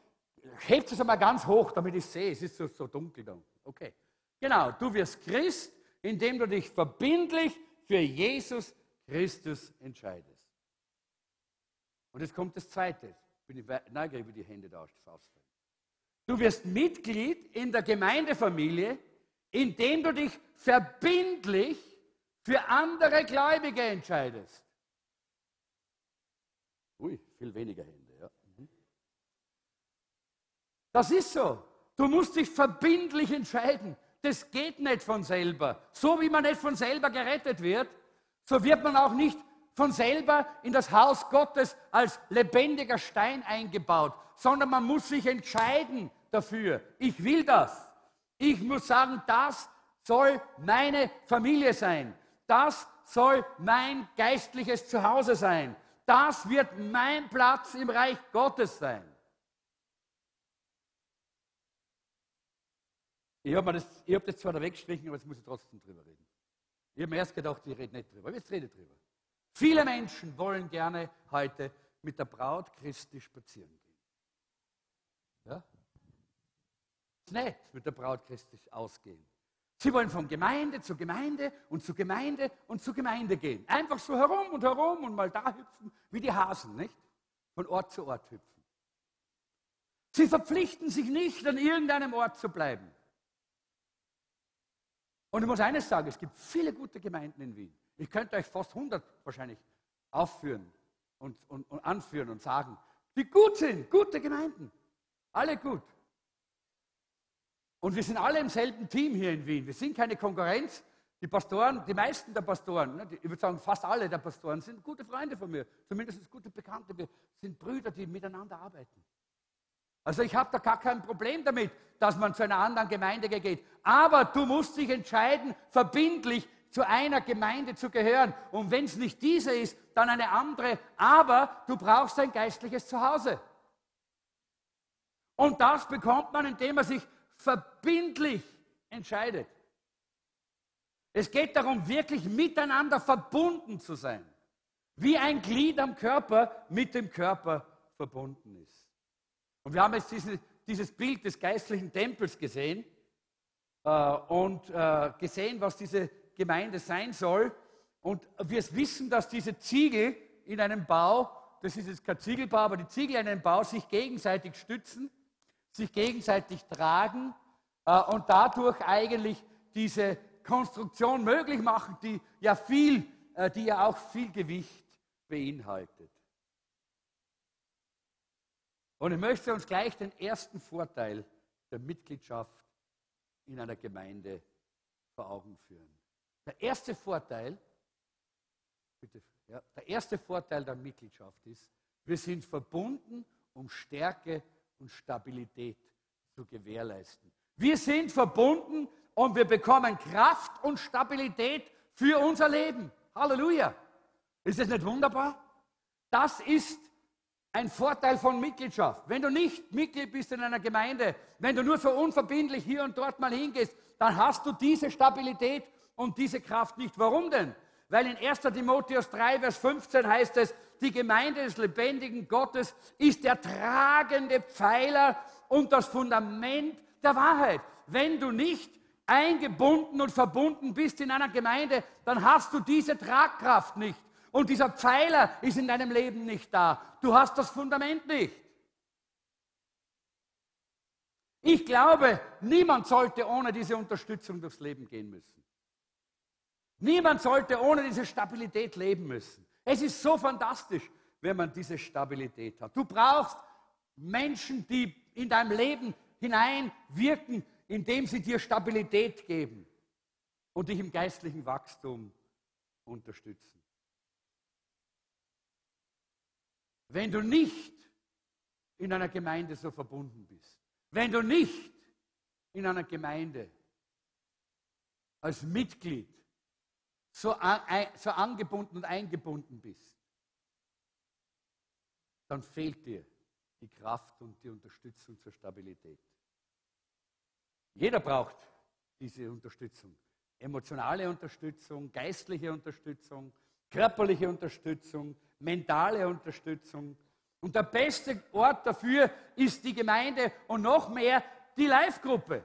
Hebt es einmal ganz hoch, damit ich sehe. Es ist so, so dunkel da. Okay. Genau, du wirst Christ, indem du dich verbindlich für Jesus Christus entscheidest. Und jetzt kommt das Zweite bin ich neugierig, wie die Hände da ausfallen. Du wirst Mitglied in der Gemeindefamilie, indem du dich verbindlich für andere Gläubige entscheidest. Ui, viel weniger Hände, ja. Mhm. Das ist so. Du musst dich verbindlich entscheiden. Das geht nicht von selber. So wie man nicht von selber gerettet wird, so wird man auch nicht von selber in das Haus Gottes als lebendiger Stein eingebaut, sondern man muss sich entscheiden dafür. Ich will das. Ich muss sagen, das soll meine Familie sein. Das soll mein geistliches Zuhause sein. Das wird mein Platz im Reich Gottes sein. Ich habe das, hab das zwar da weggestrichen, aber jetzt muss ich trotzdem drüber reden. Ich habe mir erst gedacht, ich rede nicht drüber, aber jetzt rede ich drüber. Viele Menschen wollen gerne heute mit der Braut Christi spazieren gehen. Ja? Ist nett, mit der Braut Christi ausgehen. Sie wollen von Gemeinde zu Gemeinde und zu Gemeinde und zu Gemeinde gehen. Einfach so herum und herum und mal da hüpfen, wie die Hasen, nicht? Von Ort zu Ort hüpfen. Sie verpflichten sich nicht, an irgendeinem Ort zu bleiben. Und ich muss eines sagen, es gibt viele gute Gemeinden in Wien. Ich könnte euch fast 100 wahrscheinlich aufführen und, und, und anführen und sagen, die gut sind, gute Gemeinden. Alle gut. Und wir sind alle im selben Team hier in Wien. Wir sind keine Konkurrenz. Die Pastoren, die meisten der Pastoren, ne, ich würde sagen fast alle der Pastoren, sind gute Freunde von mir, zumindest gute Bekannte. Wir sind Brüder, die miteinander arbeiten. Also ich habe da gar kein Problem damit, dass man zu einer anderen Gemeinde geht. Aber du musst dich entscheiden, verbindlich zu einer Gemeinde zu gehören. Und wenn es nicht diese ist, dann eine andere. Aber du brauchst ein geistliches Zuhause. Und das bekommt man, indem man sich verbindlich entscheidet. Es geht darum, wirklich miteinander verbunden zu sein. Wie ein Glied am Körper mit dem Körper verbunden ist. Und wir haben jetzt diese, dieses Bild des geistlichen Tempels gesehen äh, und äh, gesehen, was diese Gemeinde sein soll. Und wir wissen, dass diese Ziegel in einem Bau, das ist jetzt kein Ziegelbau, aber die Ziegel in einem Bau sich gegenseitig stützen, sich gegenseitig tragen äh, und dadurch eigentlich diese Konstruktion möglich machen, die ja viel, äh, die ja auch viel Gewicht beinhaltet. Und ich möchte uns gleich den ersten Vorteil der Mitgliedschaft in einer Gemeinde vor Augen führen. Der erste Vorteil, bitte, ja, der erste Vorteil der Mitgliedschaft ist, wir sind verbunden, um Stärke und Stabilität zu gewährleisten. Wir sind verbunden und wir bekommen Kraft und Stabilität für unser Leben. Halleluja. Ist das nicht wunderbar? Das ist ein Vorteil von Mitgliedschaft. Wenn du nicht Mitglied bist in einer Gemeinde, wenn du nur so unverbindlich hier und dort mal hingehst, dann hast du diese Stabilität und diese Kraft nicht. Warum denn? Weil in 1 Timotheus 3, Vers 15 heißt es, die Gemeinde des lebendigen Gottes ist der tragende Pfeiler und das Fundament der Wahrheit. Wenn du nicht eingebunden und verbunden bist in einer Gemeinde, dann hast du diese Tragkraft nicht. Und dieser Pfeiler ist in deinem Leben nicht da. Du hast das Fundament nicht. Ich glaube, niemand sollte ohne diese Unterstützung durchs Leben gehen müssen. Niemand sollte ohne diese Stabilität leben müssen. Es ist so fantastisch, wenn man diese Stabilität hat. Du brauchst Menschen, die in deinem Leben hineinwirken, indem sie dir Stabilität geben und dich im geistlichen Wachstum unterstützen. Wenn du nicht in einer Gemeinde so verbunden bist, wenn du nicht in einer Gemeinde als Mitglied so, so angebunden und eingebunden bist, dann fehlt dir die Kraft und die Unterstützung zur Stabilität. Jeder braucht diese Unterstützung. Emotionale Unterstützung, geistliche Unterstützung, körperliche Unterstützung, mentale Unterstützung. Und der beste Ort dafür ist die Gemeinde und noch mehr die Live-Gruppe.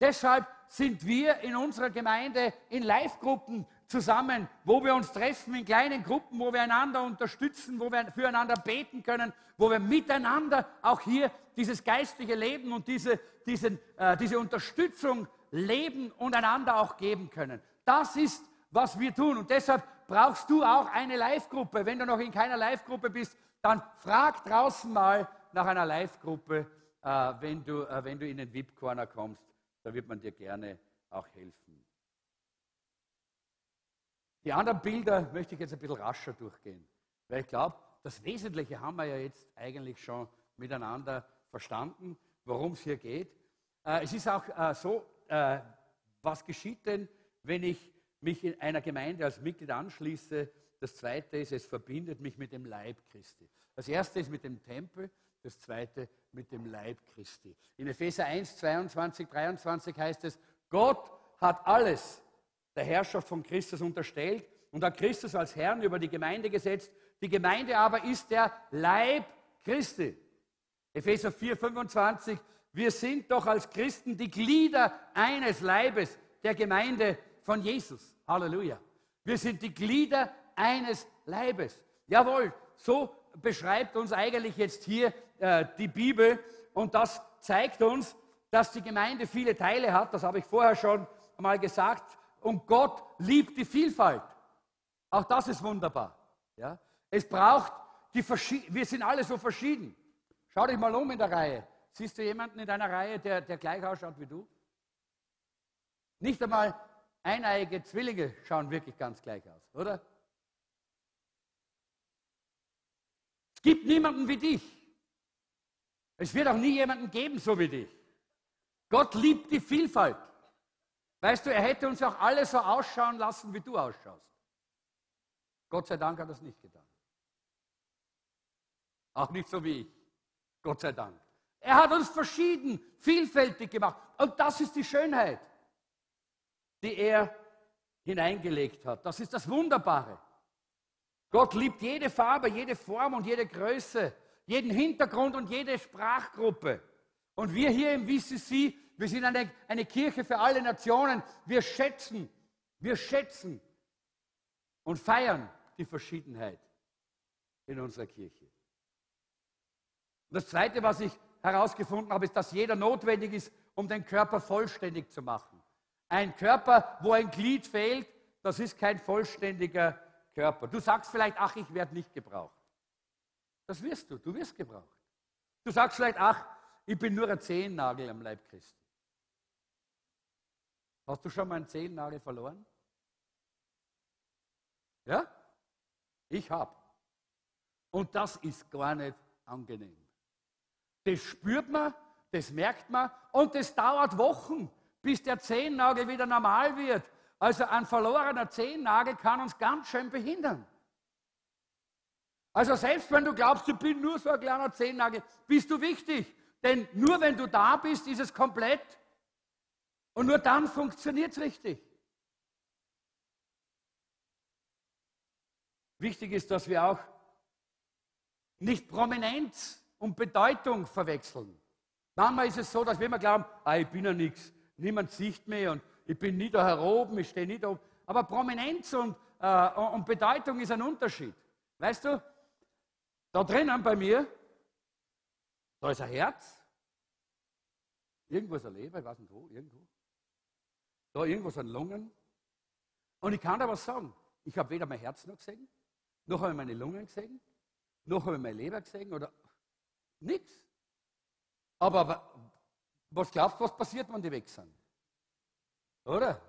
Deshalb sind wir in unserer Gemeinde in Live-Gruppen zusammen, wo wir uns treffen in kleinen Gruppen, wo wir einander unterstützen, wo wir füreinander beten können, wo wir miteinander auch hier dieses geistliche Leben und diese, diesen, äh, diese Unterstützung leben und einander auch geben können. Das ist, was wir tun. Und deshalb brauchst du auch eine Live-Gruppe. Wenn du noch in keiner Live-Gruppe bist, dann frag draußen mal nach einer Live-Gruppe, äh, wenn, du, äh, wenn du in den VIP-Corner kommst. Da wird man dir gerne auch helfen. Die anderen Bilder möchte ich jetzt ein bisschen rascher durchgehen, weil ich glaube, das Wesentliche haben wir ja jetzt eigentlich schon miteinander verstanden, worum es hier geht. Äh, es ist auch äh, so, äh, was geschieht denn, wenn ich mich in einer Gemeinde als Mitglied anschließe? Das zweite ist, es verbindet mich mit dem Leib Christi. Das erste ist mit dem Tempel, das zweite mit dem Leib Christi. In Epheser 1, 22, 23 heißt es, Gott hat alles der Herrschaft von Christus unterstellt und hat Christus als Herrn über die Gemeinde gesetzt. Die Gemeinde aber ist der Leib Christi. Epheser 4, 25. Wir sind doch als Christen die Glieder eines Leibes, der Gemeinde von Jesus. Halleluja. Wir sind die Glieder eines Leibes. Jawohl, so beschreibt uns eigentlich jetzt hier äh, die Bibel und das zeigt uns, dass die Gemeinde viele Teile hat. Das habe ich vorher schon mal gesagt und Gott liebt die Vielfalt. Auch das ist wunderbar. Ja? Es braucht die Verschied wir sind alle so verschieden. Schau dich mal um in der Reihe. Siehst du jemanden in deiner Reihe, der, der gleich ausschaut wie du? Nicht einmal eineige Zwillinge schauen wirklich ganz gleich aus, oder? Es gibt niemanden wie dich. Es wird auch nie jemanden geben, so wie dich. Gott liebt die Vielfalt. Weißt du, er hätte uns auch alle so ausschauen lassen, wie du ausschaust. Gott sei Dank hat er es nicht getan. Auch nicht so wie ich. Gott sei Dank. Er hat uns verschieden, vielfältig gemacht. Und das ist die Schönheit, die er hineingelegt hat. Das ist das Wunderbare. Gott liebt jede Farbe, jede Form und jede Größe, jeden Hintergrund und jede Sprachgruppe. Und wir hier im VCC wir sind eine, eine Kirche für alle Nationen. Wir schätzen, wir schätzen und feiern die Verschiedenheit in unserer Kirche. Und das Zweite, was ich herausgefunden habe, ist, dass jeder notwendig ist, um den Körper vollständig zu machen. Ein Körper, wo ein Glied fehlt, das ist kein vollständiger Körper. Du sagst vielleicht, ach, ich werde nicht gebraucht. Das wirst du, du wirst gebraucht. Du sagst vielleicht, ach, ich bin nur ein Zehennagel am Leib Christi. Hast du schon mal einen Zehennagel verloren? Ja? Ich habe. Und das ist gar nicht angenehm. Das spürt man, das merkt man und das dauert Wochen, bis der Zehennagel wieder normal wird. Also ein verlorener Zehennagel kann uns ganz schön behindern. Also selbst wenn du glaubst, du bist nur so ein kleiner Zehennagel, bist du wichtig. Denn nur wenn du da bist, ist es komplett. Und nur dann funktioniert es richtig. Wichtig ist, dass wir auch nicht Prominenz und Bedeutung verwechseln. Manchmal ist es so, dass wir immer glauben, ah, ich bin ja nichts, niemand sieht mich und ich bin nie da heroben, ich stehe nie da oben. Aber Prominenz und, äh, und Bedeutung ist ein Unterschied. Weißt du, da drinnen bei mir, da ist ein Herz, irgendwo ist ein Leber, ich weiß nicht wo, irgendwo. Da irgendwo sind Lungen. Und ich kann da was sagen. Ich habe weder mein Herz noch gesehen, noch habe ich meine Lungen gesehen, noch habe ich meine Leber gesehen oder nichts. Aber, was glaubst du, was passiert, wenn die weg sind? Oder?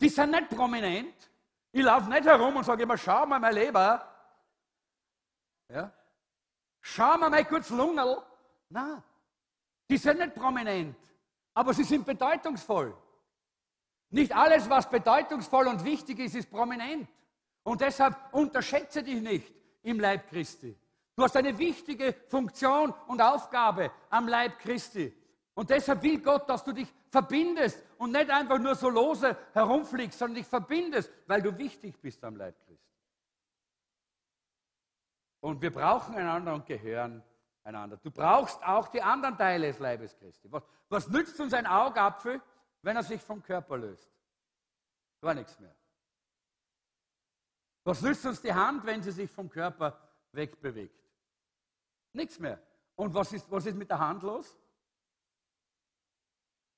Die sind nicht prominent. Ich laufe nicht herum und sage immer, schau mal mein Leber. Ja? Schau mal mein kurz Lungerl. Nein, die sind nicht prominent, aber sie sind bedeutungsvoll. Nicht alles, was bedeutungsvoll und wichtig ist, ist prominent. Und deshalb unterschätze dich nicht im Leib Christi. Du hast eine wichtige Funktion und Aufgabe am Leib Christi. Und deshalb will Gott, dass du dich verbindest und nicht einfach nur so lose herumfliegst, sondern dich verbindest, weil du wichtig bist am Leib Christi. Und wir brauchen einander und gehören einander. Du brauchst auch die anderen Teile des Leibes Christi. Was, was nützt uns ein Augapfel, wenn er sich vom Körper löst? Gar nichts mehr. Was nützt uns die Hand, wenn sie sich vom Körper wegbewegt? Nichts mehr. Und was ist, was ist mit der Hand los?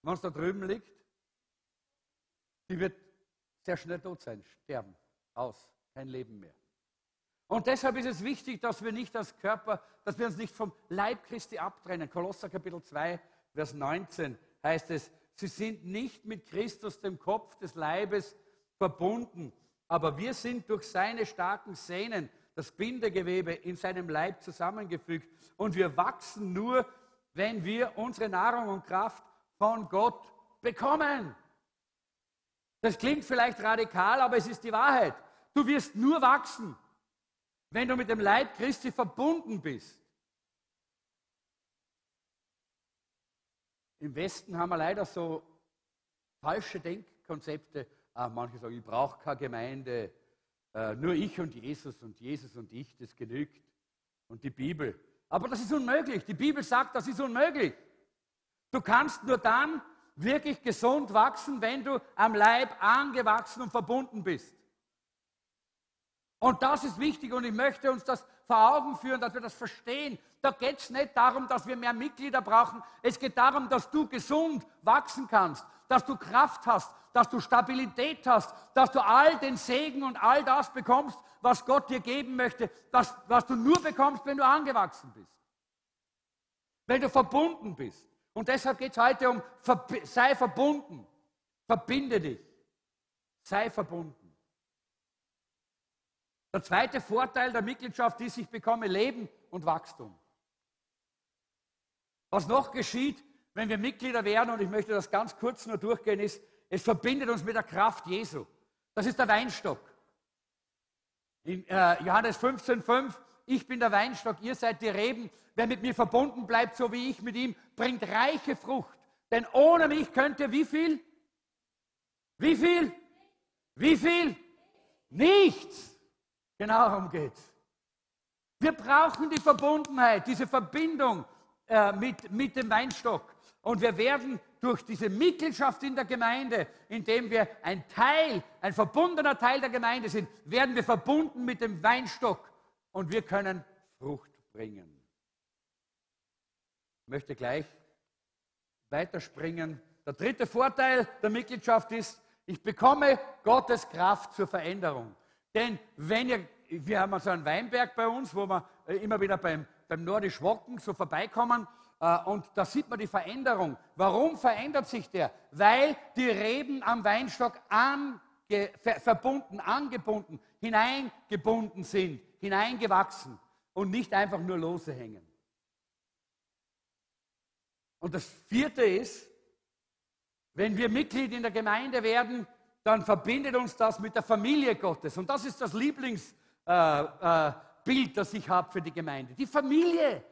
Wenn es da drüben liegt, die wird sehr schnell tot sein, sterben, aus, kein Leben mehr. Und deshalb ist es wichtig, dass wir nicht als Körper, dass wir uns nicht vom Leib Christi abtrennen. Kolosser Kapitel 2, Vers 19 heißt es, sie sind nicht mit Christus, dem Kopf des Leibes, verbunden, aber wir sind durch seine starken Sehnen, das Bindegewebe in seinem Leib zusammengefügt. Und wir wachsen nur, wenn wir unsere Nahrung und Kraft von Gott bekommen. Das klingt vielleicht radikal, aber es ist die Wahrheit. Du wirst nur wachsen, wenn du mit dem Leib Christi verbunden bist. Im Westen haben wir leider so falsche Denkkonzepte. Ah, manche sagen, ich brauche keine Gemeinde, äh, nur ich und Jesus und Jesus und ich, das genügt. Und die Bibel. Aber das ist unmöglich. Die Bibel sagt, das ist unmöglich. Du kannst nur dann wirklich gesund wachsen, wenn du am Leib angewachsen und verbunden bist. Und das ist wichtig und ich möchte uns das vor Augen führen, dass wir das verstehen. Da geht es nicht darum, dass wir mehr Mitglieder brauchen. Es geht darum, dass du gesund wachsen kannst, dass du Kraft hast, dass du Stabilität hast, dass du all den Segen und all das bekommst, was Gott dir geben möchte, das, was du nur bekommst, wenn du angewachsen bist. Wenn du verbunden bist. Und deshalb geht es heute um, sei verbunden, verbinde dich, sei verbunden. Der zweite Vorteil der Mitgliedschaft ist, ich bekomme Leben und Wachstum. Was noch geschieht, wenn wir Mitglieder werden, und ich möchte das ganz kurz nur durchgehen, ist, es verbindet uns mit der Kraft Jesu. Das ist der Weinstock. In äh, Johannes 15,5, ich bin der Weinstock, ihr seid die Reben. Wer mit mir verbunden bleibt, so wie ich mit ihm, bringt reiche Frucht. Denn ohne mich könnt ihr wie viel? Wie viel? Wie viel? Nichts. Genau darum geht's. Wir brauchen die Verbundenheit, diese Verbindung äh, mit, mit dem Weinstock. Und wir werden durch diese Mitgliedschaft in der Gemeinde, indem wir ein Teil, ein verbundener Teil der Gemeinde sind, werden wir verbunden mit dem Weinstock und wir können Frucht bringen. Ich möchte gleich weiterspringen. Der dritte Vorteil der Mitgliedschaft ist, ich bekomme Gottes Kraft zur Veränderung. Denn wenn ihr, wir haben so einen Weinberg bei uns, wo wir äh, immer wieder beim, beim Nordisch Wocken so vorbeikommen äh, und da sieht man die Veränderung. Warum verändert sich der? Weil die Reben am Weinstock ange, ver, verbunden, angebunden, hineingebunden sind, hineingewachsen und nicht einfach nur lose hängen. Und das vierte ist, wenn wir Mitglied in der Gemeinde werden, dann verbindet uns das mit der Familie Gottes. Und das ist das Lieblingsbild, äh, äh, das ich habe für die Gemeinde. Die Familie.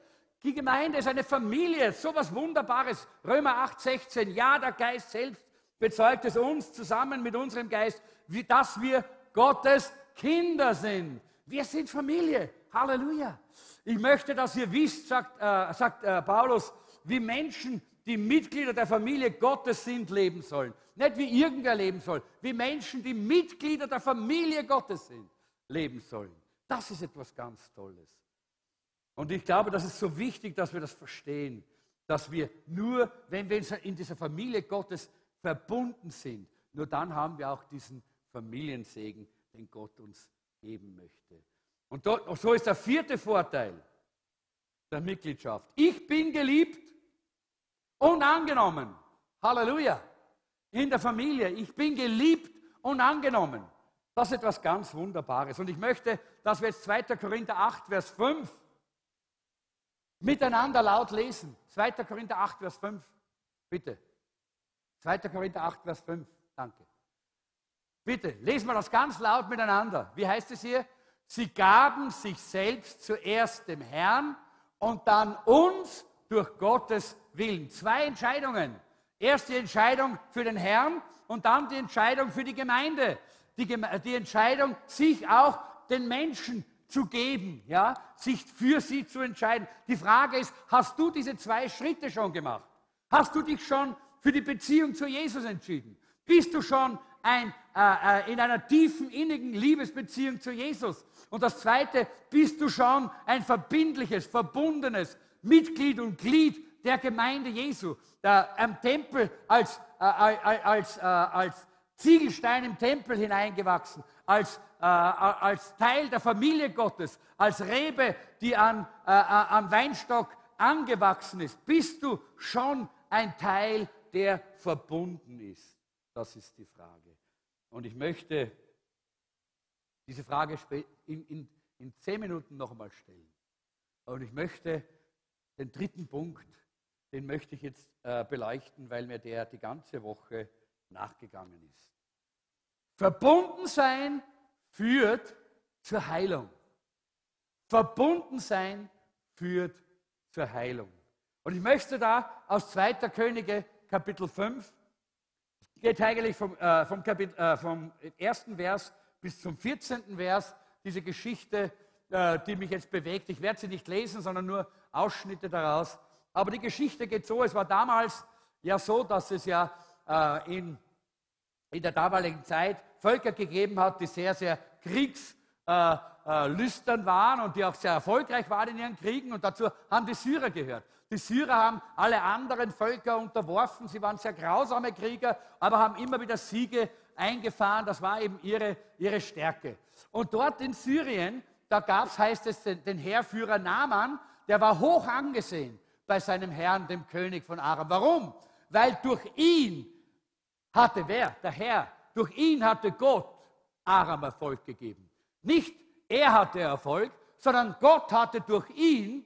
Die Gemeinde ist eine Familie, so was Wunderbares. Römer 8, 16. Ja, der Geist selbst bezeugt es uns zusammen mit unserem Geist, wie, dass wir Gottes Kinder sind. Wir sind Familie. Halleluja. Ich möchte, dass ihr wisst, sagt, äh, sagt äh, Paulus, wie Menschen, die Mitglieder der Familie Gottes sind, leben sollen. Nicht wie irgendwer leben soll, wie Menschen, die Mitglieder der Familie Gottes sind, leben sollen. Das ist etwas ganz Tolles. Und ich glaube, das ist so wichtig, dass wir das verstehen, dass wir nur, wenn wir in dieser Familie Gottes verbunden sind, nur dann haben wir auch diesen Familiensegen, den Gott uns geben möchte. Und so ist der vierte Vorteil der Mitgliedschaft. Ich bin geliebt und. Halleluja. In der Familie. Ich bin geliebt und angenommen. Das ist etwas ganz Wunderbares. Und ich möchte, dass wir jetzt 2. Korinther 8, Vers 5 miteinander laut lesen. 2. Korinther 8, Vers 5. Bitte. 2. Korinther 8, Vers 5. Danke. Bitte, lesen wir das ganz laut miteinander. Wie heißt es hier? Sie gaben sich selbst zuerst dem Herrn und dann uns durch Gottes Willen. Zwei Entscheidungen. Erst die Entscheidung für den Herrn und dann die Entscheidung für die Gemeinde. Die, die Entscheidung, sich auch den Menschen zu geben, ja, sich für sie zu entscheiden. Die Frage ist, hast du diese zwei Schritte schon gemacht? Hast du dich schon für die Beziehung zu Jesus entschieden? Bist du schon ein, äh, äh, in einer tiefen, innigen Liebesbeziehung zu Jesus? Und das Zweite, bist du schon ein verbindliches, verbundenes Mitglied und Glied der Gemeinde Jesu, der, am Tempel als, äh, als, äh, als Ziegelstein im Tempel hineingewachsen, als, äh, als Teil der Familie Gottes, als Rebe, die an, äh, am Weinstock angewachsen ist. Bist du schon ein Teil, der verbunden ist? Das ist die Frage. Und ich möchte diese Frage in, in, in zehn Minuten noch einmal stellen. Und ich möchte den dritten Punkt, den möchte ich jetzt äh, beleuchten, weil mir der die ganze Woche nachgegangen ist. Verbunden sein führt zur Heilung. Verbunden sein führt zur Heilung. Und ich möchte da aus 2. Könige Kapitel 5, geht eigentlich vom, äh, vom, Kapitel, äh, vom ersten Vers bis zum 14. Vers, diese Geschichte, die mich jetzt bewegt. Ich werde sie nicht lesen, sondern nur Ausschnitte daraus. Aber die Geschichte geht so, es war damals ja so, dass es ja äh, in, in der damaligen Zeit Völker gegeben hat, die sehr, sehr kriegslüstern äh, waren und die auch sehr erfolgreich waren in ihren Kriegen. Und dazu haben die Syrer gehört. Die Syrer haben alle anderen Völker unterworfen. Sie waren sehr grausame Krieger, aber haben immer wieder Siege eingefahren. Das war eben ihre, ihre Stärke. Und dort in Syrien, da gab es, heißt es, den, den Heerführer Naaman, der war hoch angesehen bei seinem Herrn, dem König von Aram. Warum? Weil durch ihn hatte wer? Der Herr. Durch ihn hatte Gott Aram Erfolg gegeben. Nicht er hatte Erfolg, sondern Gott hatte durch ihn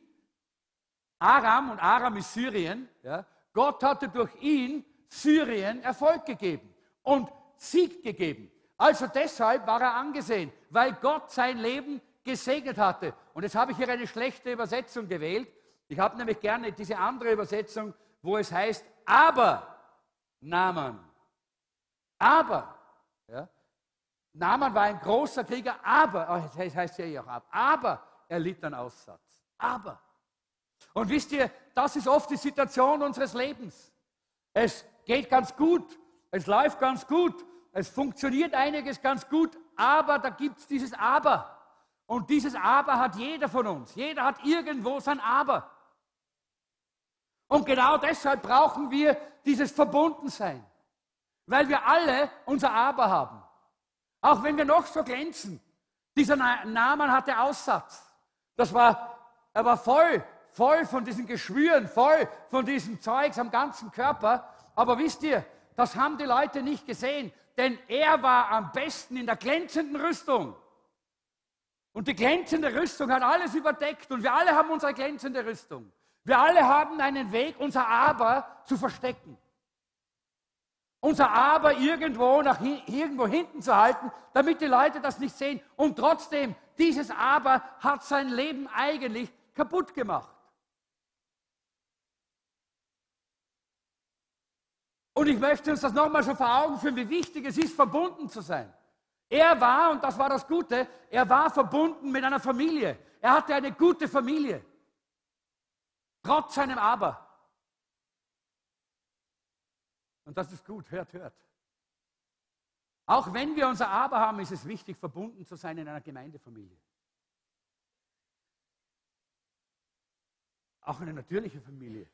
Aram, und Aram ist Syrien, ja, Gott hatte durch ihn Syrien Erfolg gegeben und Sieg gegeben. Also deshalb war er angesehen, weil Gott sein Leben gesegnet hatte. Und jetzt habe ich hier eine schlechte Übersetzung gewählt. Ich habe nämlich gerne diese andere Übersetzung, wo es heißt, aber Naaman. Aber. Ja, Naaman war ein großer Krieger, aber, oh, das heißt ja auch ab, aber er litt einen Aussatz. Aber. Und wisst ihr, das ist oft die Situation unseres Lebens. Es geht ganz gut, es läuft ganz gut, es funktioniert einiges ganz gut, aber da gibt es dieses Aber. Und dieses Aber hat jeder von uns. Jeder hat irgendwo sein Aber. Und genau deshalb brauchen wir dieses Verbundensein. Weil wir alle unser Aber haben. Auch wenn wir noch so glänzen. Dieser Name hatte Aussatz. Das war, er war voll, voll von diesen Geschwüren, voll von diesem Zeugs am ganzen Körper. Aber wisst ihr, das haben die Leute nicht gesehen, denn er war am besten in der glänzenden Rüstung. Und die glänzende Rüstung hat alles überdeckt und wir alle haben unsere glänzende Rüstung. Wir alle haben einen Weg, unser Aber zu verstecken. Unser Aber irgendwo, nach, irgendwo hinten zu halten, damit die Leute das nicht sehen. Und trotzdem, dieses Aber hat sein Leben eigentlich kaputt gemacht. Und ich möchte uns das nochmal so vor Augen führen, wie wichtig es ist, verbunden zu sein. Er war, und das war das Gute, er war verbunden mit einer Familie. Er hatte eine gute Familie. Trotz seinem Aber. Und das ist gut, hört, hört. Auch wenn wir unser Aber haben, ist es wichtig, verbunden zu sein in einer Gemeindefamilie. Auch eine natürliche Familie.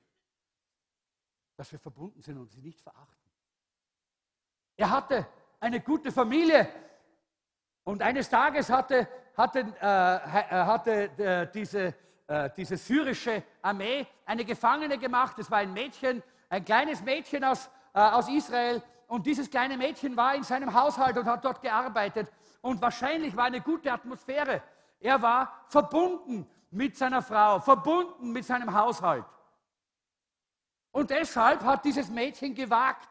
Dass wir verbunden sind und sie nicht verachten. Er hatte eine gute Familie. Und eines Tages hatte, hatte, äh, äh, hatte äh, diese, äh, diese syrische Armee eine Gefangene gemacht. Es war ein Mädchen, ein kleines Mädchen aus, äh, aus Israel. Und dieses kleine Mädchen war in seinem Haushalt und hat dort gearbeitet. Und wahrscheinlich war eine gute Atmosphäre. Er war verbunden mit seiner Frau, verbunden mit seinem Haushalt. Und deshalb hat dieses Mädchen gewagt,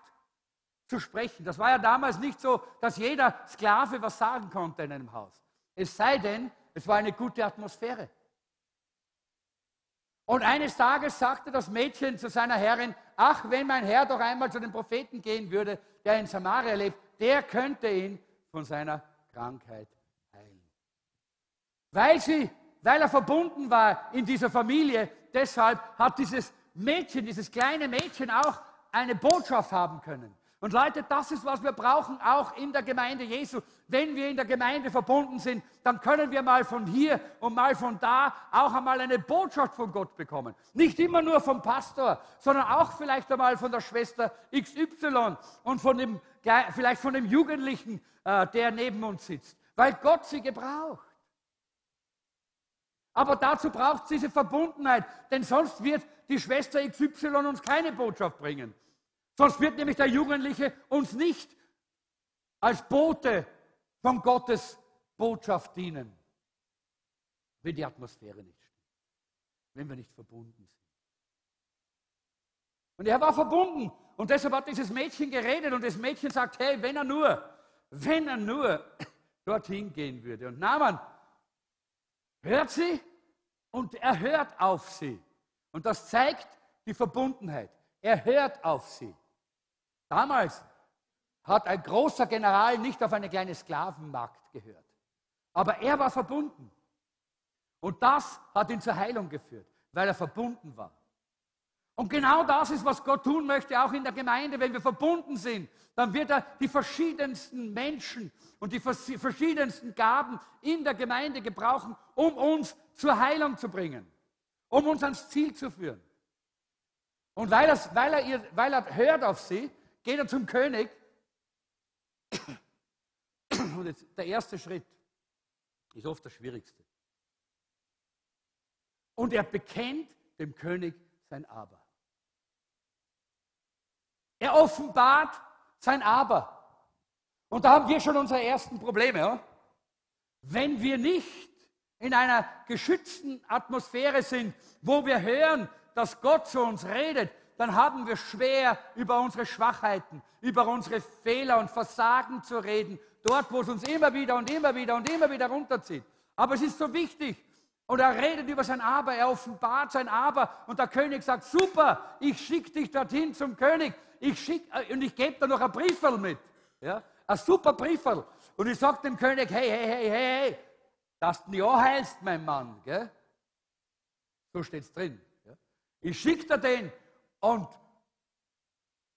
zu sprechen. Das war ja damals nicht so, dass jeder Sklave was sagen konnte in einem Haus. Es sei denn, es war eine gute Atmosphäre. Und eines Tages sagte das Mädchen zu seiner Herrin, ach, wenn mein Herr doch einmal zu dem Propheten gehen würde, der in Samaria lebt, der könnte ihn von seiner Krankheit heilen. Weil, sie, weil er verbunden war in dieser Familie, deshalb hat dieses Mädchen, dieses kleine Mädchen auch eine Botschaft haben können. Und Leute, das ist, was wir brauchen, auch in der Gemeinde Jesu. Wenn wir in der Gemeinde verbunden sind, dann können wir mal von hier und mal von da auch einmal eine Botschaft von Gott bekommen. Nicht immer nur vom Pastor, sondern auch vielleicht einmal von der Schwester XY und von dem, vielleicht von dem Jugendlichen, äh, der neben uns sitzt, weil Gott sie gebraucht. Aber dazu braucht es diese Verbundenheit, denn sonst wird die Schwester XY uns keine Botschaft bringen. Sonst wird nämlich der Jugendliche uns nicht als Bote von Gottes Botschaft dienen, wenn die Atmosphäre nicht stimmt, wenn wir nicht verbunden sind. Und er war verbunden und deshalb hat dieses Mädchen geredet und das Mädchen sagt, hey, wenn er nur, wenn er nur (coughs) dorthin gehen würde. Und Naaman hört sie und er hört auf sie. Und das zeigt die Verbundenheit. Er hört auf sie. Damals hat ein großer General nicht auf eine kleine Sklavenmarkt gehört. Aber er war verbunden. Und das hat ihn zur Heilung geführt, weil er verbunden war. Und genau das ist, was Gott tun möchte, auch in der Gemeinde. Wenn wir verbunden sind, dann wird er die verschiedensten Menschen und die verschiedensten Gaben in der Gemeinde gebrauchen, um uns zur Heilung zu bringen, um uns ans Ziel zu führen. Und weil, weil, er, weil er hört auf sie, geht er zum König. Und jetzt, der erste Schritt ist oft der schwierigste. Und er bekennt dem König sein Aber. Er offenbart sein Aber. Und da haben wir schon unsere ersten Probleme. Ja? Wenn wir nicht in einer geschützten Atmosphäre sind, wo wir hören, dass Gott zu uns redet, dann haben wir schwer, über unsere Schwachheiten, über unsere Fehler und Versagen zu reden, dort, wo es uns immer wieder und immer wieder und immer wieder runterzieht. Aber es ist so wichtig. Und er redet über sein Aber, er offenbart sein Aber und der König sagt, super, ich schicke dich dorthin zum König ich schick, äh, und ich gebe da noch ein Brieferl mit. Ja? Ein super Brieferl. Und ich sage dem König, hey, hey, hey, hey, hey, dass du ja heilst, mein Mann. Gell? So steht es drin. Ja? Ich schicke dir den und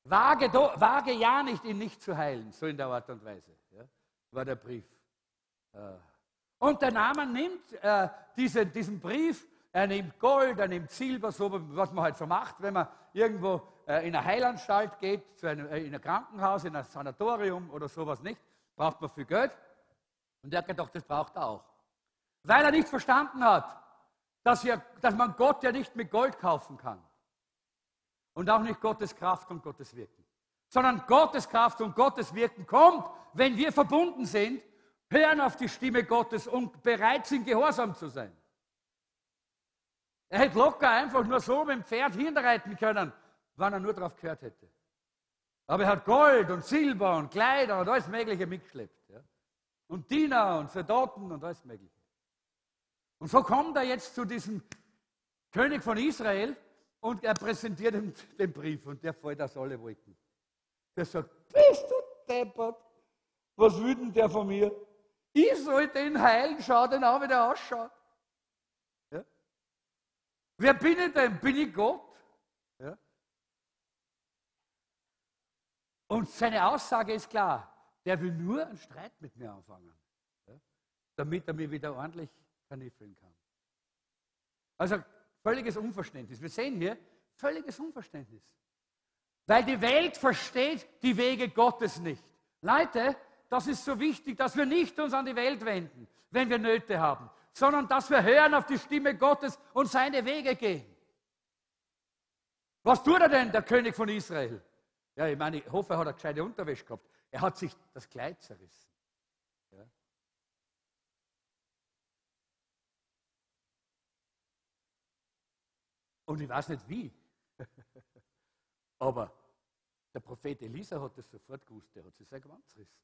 wage, do, wage ja nicht, ihn nicht zu heilen, so in der Art und Weise, ja, war der Brief. Äh, und der Name nimmt äh, diese, diesen Brief, er nimmt Gold, er nimmt Silber, so was man halt so macht, wenn man irgendwo äh, in eine Heilanstalt geht, zu einem, äh, in ein Krankenhaus, in ein Sanatorium oder sowas nicht, braucht man viel Geld. Und er hat gedacht, das braucht er auch. Weil er nicht verstanden hat, dass, wir, dass man Gott ja nicht mit Gold kaufen kann und auch nicht Gottes Kraft und Gottes Wirken, sondern Gottes Kraft und Gottes Wirken kommt, wenn wir verbunden sind, hören auf die Stimme Gottes und bereit sind, gehorsam zu sein. Er hätte locker einfach nur so mit dem Pferd hinreiten können, wenn er nur darauf gehört hätte. Aber er hat Gold und Silber und Kleider und alles Mögliche mitgeschleppt. Ja? Und Diener und Soldaten und alles Mögliche. Und so kommt er jetzt zu diesem König von Israel und er präsentiert ihm den Brief und der fällt aus alle Wolken. Der sagt, bist du deppert? Was will denn der von mir? Ich soll den heilen, schau den an, wie der ausschaut. Ja? Wer bin ich denn? Bin ich Gott? Ja? Und seine Aussage ist klar, der will nur einen Streit mit mir anfangen, ja? damit er mir wieder ordentlich kaniffeln kann. Also völliges Unverständnis. Wir sehen hier völliges Unverständnis. Weil die Welt versteht die Wege Gottes nicht. Leute, das ist so wichtig, dass wir nicht uns an die Welt wenden, wenn wir Nöte haben, sondern dass wir hören auf die Stimme Gottes und seine Wege gehen. Was tut er denn, der König von Israel? Ja, ich meine, ich hoffe, er hat eine gescheite Unterwäsche gehabt. Er hat sich das Kleid zerrissen. Und ich weiß nicht wie. Aber der Prophet Elisa hat das sofort gewusst, der hat sich sein Gewand zerrissen.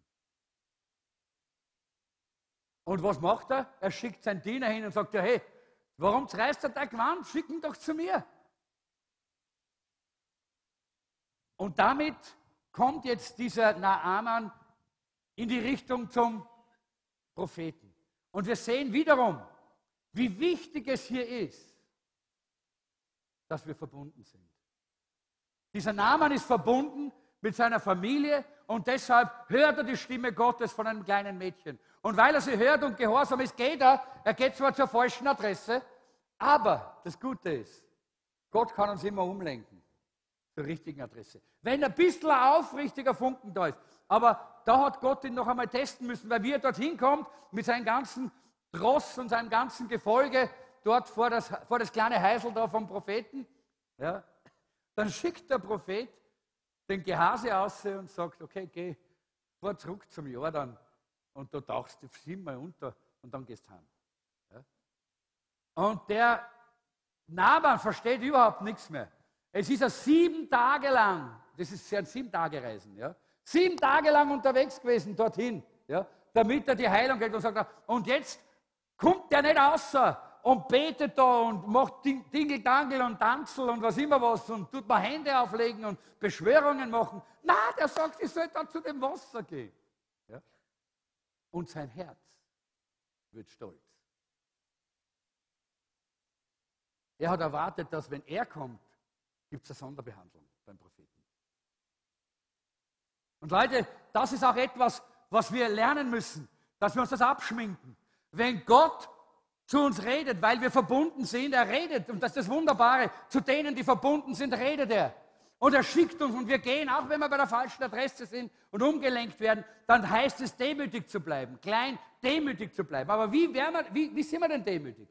Und was macht er? Er schickt seinen Diener hin und sagt, ja, hey, warum zerreißt er dein Gewand? Schick ihn doch zu mir. Und damit kommt jetzt dieser Naaman in die Richtung zum Propheten. Und wir sehen wiederum, wie wichtig es hier ist, dass wir verbunden sind. Dieser Naaman ist verbunden mit seiner Familie und deshalb hört er die Stimme Gottes von einem kleinen Mädchen. Und weil er sie hört und gehorsam ist, geht er. Er geht zwar zur falschen Adresse, aber das Gute ist, Gott kann uns immer umlenken zur richtigen Adresse. Wenn ein bisschen ein aufrichtiger Funken da ist. Aber da hat Gott ihn noch einmal testen müssen, weil wie er dorthin kommt, mit seinem ganzen Tross und seinem ganzen Gefolge, dort vor das, vor das kleine Heisel da vom Propheten, ja, dann schickt der Prophet den Gehase aus und sagt, okay, geh, fahr zurück zum Jordan und da tauchst du siebenmal unter und dann gehst du heim. Ja. Und der Naban versteht überhaupt nichts mehr. Es ist er sieben Tage lang, das ist ja sieben Tage Reisen, ja, sieben Tage lang unterwegs gewesen dorthin, ja, damit er die Heilung kriegt und sagt, und jetzt kommt der nicht außer und betet da und macht Dingeldangel und Tanzel und was immer was und tut mal Hände auflegen und Beschwörungen machen. Na, der sagt, ich soll da zu dem Wasser gehen. Ja? Und sein Herz wird stolz. Er hat erwartet, dass wenn er kommt, gibt es eine Sonderbehandlung beim Propheten. Und Leute, das ist auch etwas, was wir lernen müssen, dass wir uns das abschminken. Wenn Gott zu uns redet, weil wir verbunden sind. Er redet, und das ist das Wunderbare, zu denen, die verbunden sind, redet er. Und er schickt uns und wir gehen, auch wenn wir bei der falschen Adresse sind und umgelenkt werden, dann heißt es, demütig zu bleiben, klein, demütig zu bleiben. Aber wie, wir, wie, wie sind wir denn demütig?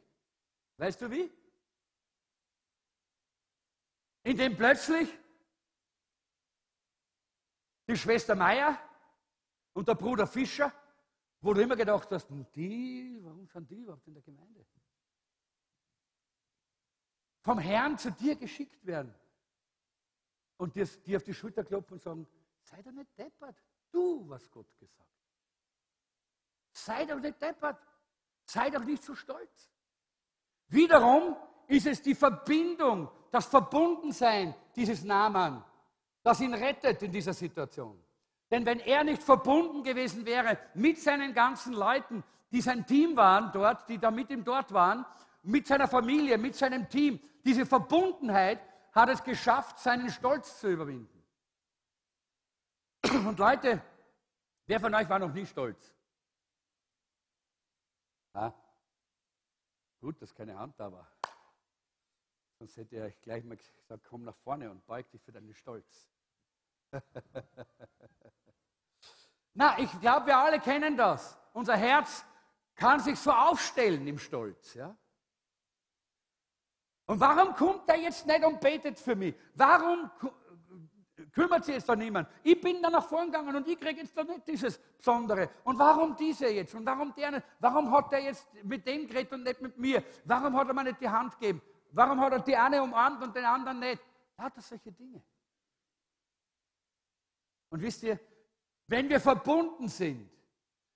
Weißt du wie? Indem plötzlich die Schwester Meier und der Bruder Fischer wo du immer gedacht hast, die, warum sind die überhaupt in der Gemeinde? Vom Herrn zu dir geschickt werden und dir, dir auf die Schulter klopfen und sagen, sei doch nicht deppert, du, was Gott gesagt Sei doch nicht deppert, sei doch nicht so stolz. Wiederum ist es die Verbindung, das Verbundensein dieses Namen, das ihn rettet in dieser Situation. Denn wenn er nicht verbunden gewesen wäre mit seinen ganzen Leuten, die sein Team waren dort, die da mit ihm dort waren, mit seiner Familie, mit seinem Team, diese Verbundenheit hat es geschafft, seinen Stolz zu überwinden. Und Leute, wer von euch war noch nie stolz? Ja? Gut, dass keine Hand da war. Sonst hätte euch gleich mal gesagt, komm nach vorne und beug dich für deinen Stolz. (laughs) Na, ich glaube, wir alle kennen das. Unser Herz kann sich so aufstellen im Stolz. Ja? Und warum kommt er jetzt nicht und betet für mich? Warum kümmert sich jetzt da niemand? Ich bin da nach vorn gegangen und ich kriege jetzt da nicht dieses Besondere. Und warum dieser jetzt? Und warum der nicht? Warum hat er jetzt mit dem geredet und nicht mit mir? Warum hat er mir nicht die Hand gegeben? Warum hat er die eine umarmt und den anderen nicht? Lauter solche Dinge. Und wisst ihr, wenn wir verbunden sind,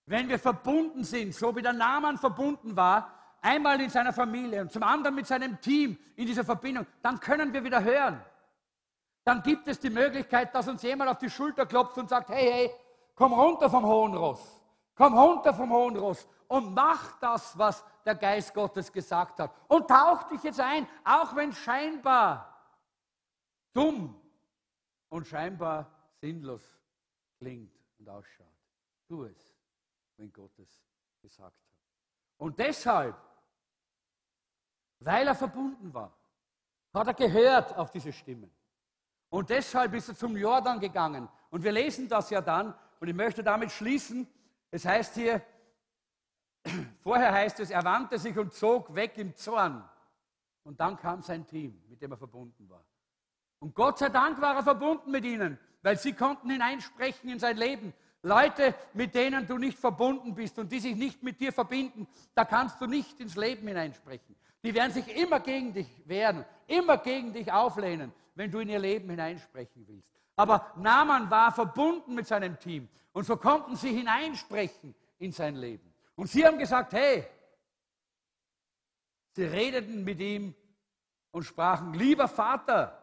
wenn wir verbunden sind, so wie der Naaman verbunden war, einmal in seiner Familie und zum anderen mit seinem Team in dieser Verbindung, dann können wir wieder hören. Dann gibt es die Möglichkeit, dass uns jemand auf die Schulter klopft und sagt, hey, hey, komm runter vom hohen Ross. Komm runter vom hohen Ross und mach das, was der Geist Gottes gesagt hat. Und tauch dich jetzt ein, auch wenn scheinbar dumm und scheinbar sinnlos klingt und ausschaut. Tu es, wenn Gott es gesagt hat. Und deshalb, weil er verbunden war, hat er gehört auf diese Stimmen. Und deshalb ist er zum Jordan gegangen. Und wir lesen das ja dann. Und ich möchte damit schließen. Es heißt hier, (clears throat) vorher heißt es, er wandte sich und zog weg im Zorn. Und dann kam sein Team, mit dem er verbunden war. Und Gott sei Dank war er verbunden mit ihnen, weil sie konnten hineinsprechen in sein Leben. Leute, mit denen du nicht verbunden bist und die sich nicht mit dir verbinden, da kannst du nicht ins Leben hineinsprechen. Die werden sich immer gegen dich wehren, immer gegen dich auflehnen, wenn du in ihr Leben hineinsprechen willst. Aber Naaman war verbunden mit seinem Team und so konnten sie hineinsprechen in sein Leben. Und sie haben gesagt, hey, sie redeten mit ihm und sprachen, lieber Vater,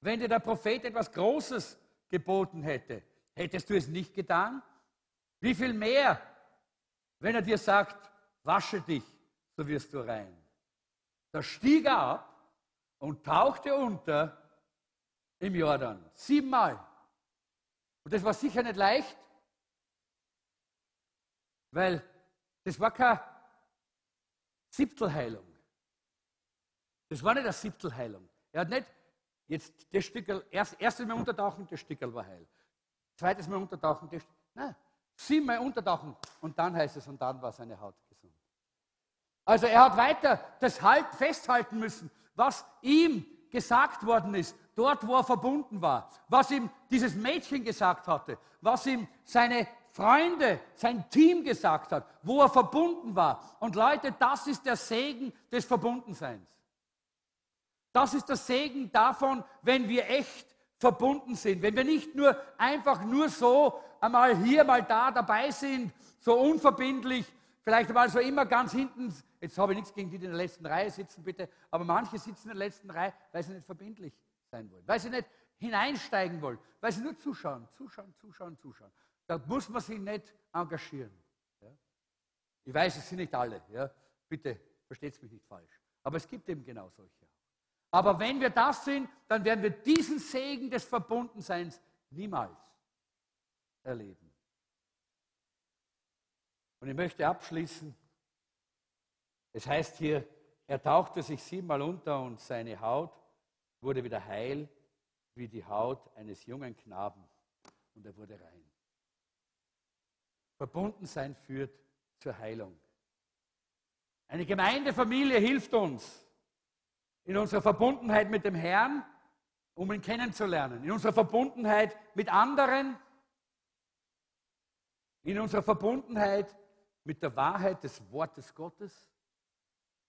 wenn dir der Prophet etwas Großes geboten hätte, hättest du es nicht getan? Wie viel mehr, wenn er dir sagt, wasche dich, so wirst du rein. Da stieg er ab und tauchte unter im Jordan. Siebenmal. Und das war sicher nicht leicht, weil das war keine Siebtelheilung. Das war nicht eine Siebtelheilung. Er hat nicht jetzt das Stückel, erst, erstes Mal untertauchen, das Stückel war heil. Zweites Mal untertauchen, das Nein, siebenmal untertauchen und dann heißt es, und dann war seine Haut gesund. Also er hat weiter das halt festhalten müssen, was ihm gesagt worden ist, dort wo er verbunden war, was ihm dieses Mädchen gesagt hatte, was ihm seine Freunde, sein Team gesagt hat, wo er verbunden war. Und Leute, das ist der Segen des Verbundenseins. Das ist der Segen davon, wenn wir echt verbunden sind, wenn wir nicht nur einfach nur so einmal hier, mal da dabei sind, so unverbindlich, vielleicht mal so immer ganz hinten, jetzt habe ich nichts gegen die, die in der letzten Reihe sitzen, bitte, aber manche sitzen in der letzten Reihe, weil sie nicht verbindlich sein wollen, weil sie nicht hineinsteigen wollen, weil sie nur zuschauen, zuschauen, zuschauen, zuschauen. Da muss man sich nicht engagieren. Ja? Ich weiß, es sind nicht alle, ja? bitte versteht es mich nicht falsch, aber es gibt eben genau solche. Aber wenn wir das sind, dann werden wir diesen Segen des Verbundenseins niemals erleben. Und ich möchte abschließen. Es heißt hier, er tauchte sich siebenmal unter und seine Haut wurde wieder heil wie die Haut eines jungen Knaben und er wurde rein. Verbundensein führt zur Heilung. Eine Gemeindefamilie hilft uns, in unserer Verbundenheit mit dem Herrn, um ihn kennenzulernen, in unserer Verbundenheit mit anderen, in unserer Verbundenheit mit der Wahrheit des Wortes Gottes,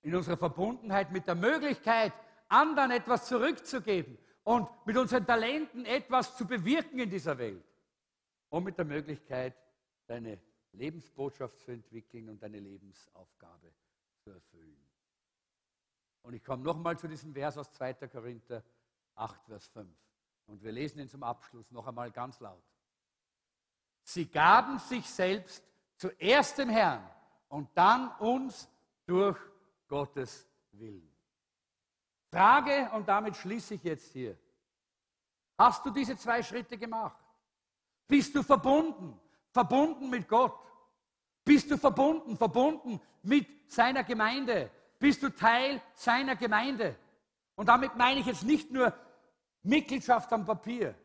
in unserer Verbundenheit mit der Möglichkeit, anderen etwas zurückzugeben und mit unseren Talenten etwas zu bewirken in dieser Welt. Und mit der Möglichkeit, deine Lebensbotschaft zu entwickeln und deine Lebensaufgabe zu erfüllen. Und ich komme nochmal zu diesem Vers aus 2. Korinther 8, Vers 5. Und wir lesen ihn zum Abschluss noch einmal ganz laut. Sie gaben sich selbst zuerst dem Herrn und dann uns durch Gottes Willen. Frage, und damit schließe ich jetzt hier. Hast du diese zwei Schritte gemacht? Bist du verbunden? Verbunden mit Gott? Bist du verbunden? Verbunden mit seiner Gemeinde? Bist du Teil seiner Gemeinde. Und damit meine ich jetzt nicht nur Mitgliedschaft am Papier,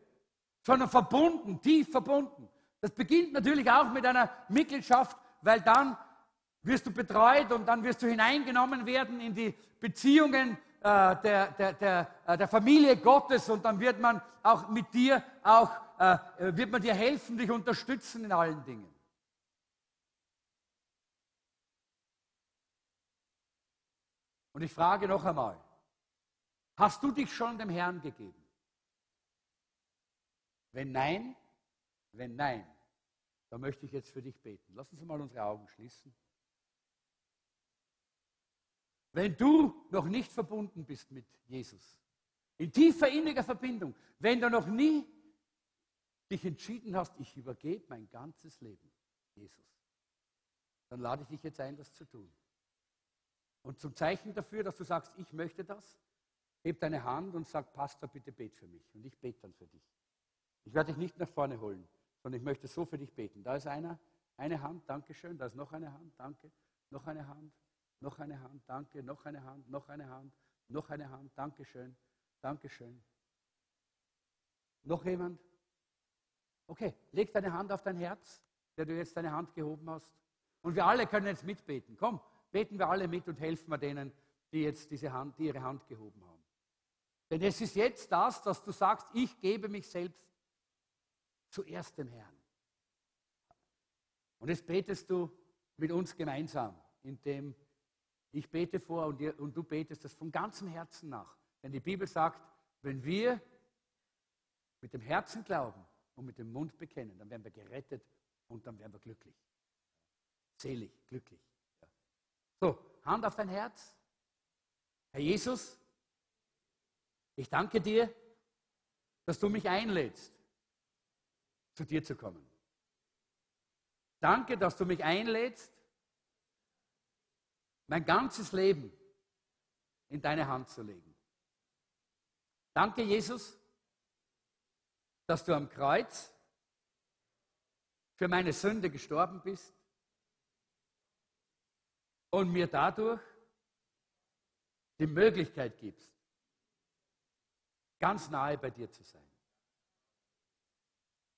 sondern verbunden, tief verbunden. Das beginnt natürlich auch mit einer Mitgliedschaft, weil dann wirst du betreut und dann wirst du hineingenommen werden in die Beziehungen äh, der, der, der, äh, der, Familie Gottes und dann wird man auch mit dir auch, äh, wird man dir helfen, dich unterstützen in allen Dingen. Und ich frage noch einmal, hast du dich schon dem Herrn gegeben? Wenn nein, wenn nein, dann möchte ich jetzt für dich beten. Lass uns mal unsere Augen schließen. Wenn du noch nicht verbunden bist mit Jesus, in tiefer inniger Verbindung, wenn du noch nie dich entschieden hast, ich übergebe mein ganzes Leben, Jesus, dann lade ich dich jetzt ein, das zu tun. Und zum Zeichen dafür, dass du sagst, ich möchte das, heb deine Hand und sag, Pastor, bitte bet für mich. Und ich bete dann für dich. Ich werde dich nicht nach vorne holen, sondern ich möchte so für dich beten. Da ist einer, eine Hand, danke schön. Da ist noch eine Hand, danke. Noch eine Hand, noch eine Hand, danke. Noch eine Hand, noch eine Hand, noch eine Hand, danke schön, danke schön. Noch jemand? Okay, leg deine Hand auf dein Herz, der du jetzt deine Hand gehoben hast. Und wir alle können jetzt mitbeten. Komm, beten wir alle mit und helfen wir denen, die jetzt diese Hand, die ihre Hand gehoben haben. Denn es ist jetzt das, dass du sagst, ich gebe mich selbst zuerst dem Herrn. Und jetzt betest du mit uns gemeinsam, indem ich bete vor und, ihr, und du betest das von ganzem Herzen nach. Denn die Bibel sagt, wenn wir mit dem Herzen glauben und mit dem Mund bekennen, dann werden wir gerettet und dann werden wir glücklich. Selig, glücklich. So, Hand auf dein Herz. Herr Jesus, ich danke dir, dass du mich einlädst, zu dir zu kommen. Danke, dass du mich einlädst, mein ganzes Leben in deine Hand zu legen. Danke, Jesus, dass du am Kreuz für meine Sünde gestorben bist und mir dadurch die Möglichkeit gibst, ganz nahe bei dir zu sein.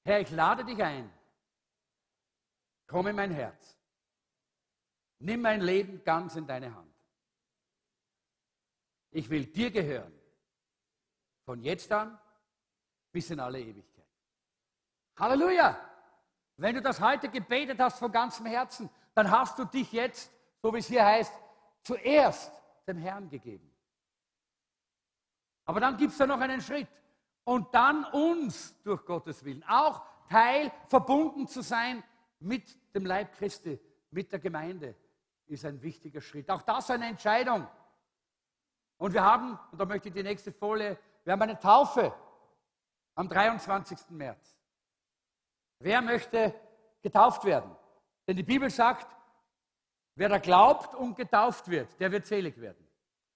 Herr, ich lade dich ein. Komm in mein Herz. Nimm mein Leben ganz in deine Hand. Ich will dir gehören. Von jetzt an bis in alle Ewigkeit. Halleluja! Wenn du das heute gebetet hast von ganzem Herzen, dann hast du dich jetzt, so wie es hier heißt, zuerst dem Herrn gegeben. Aber dann gibt es da noch einen Schritt. Und dann uns durch Gottes Willen auch Teil, verbunden zu sein mit dem Leib Christi, mit der Gemeinde, ist ein wichtiger Schritt. Auch das eine Entscheidung. Und wir haben, und da möchte ich die nächste Folie, wir haben eine Taufe am 23. März. Wer möchte getauft werden? Denn die Bibel sagt, wer da glaubt und getauft wird, der wird selig werden.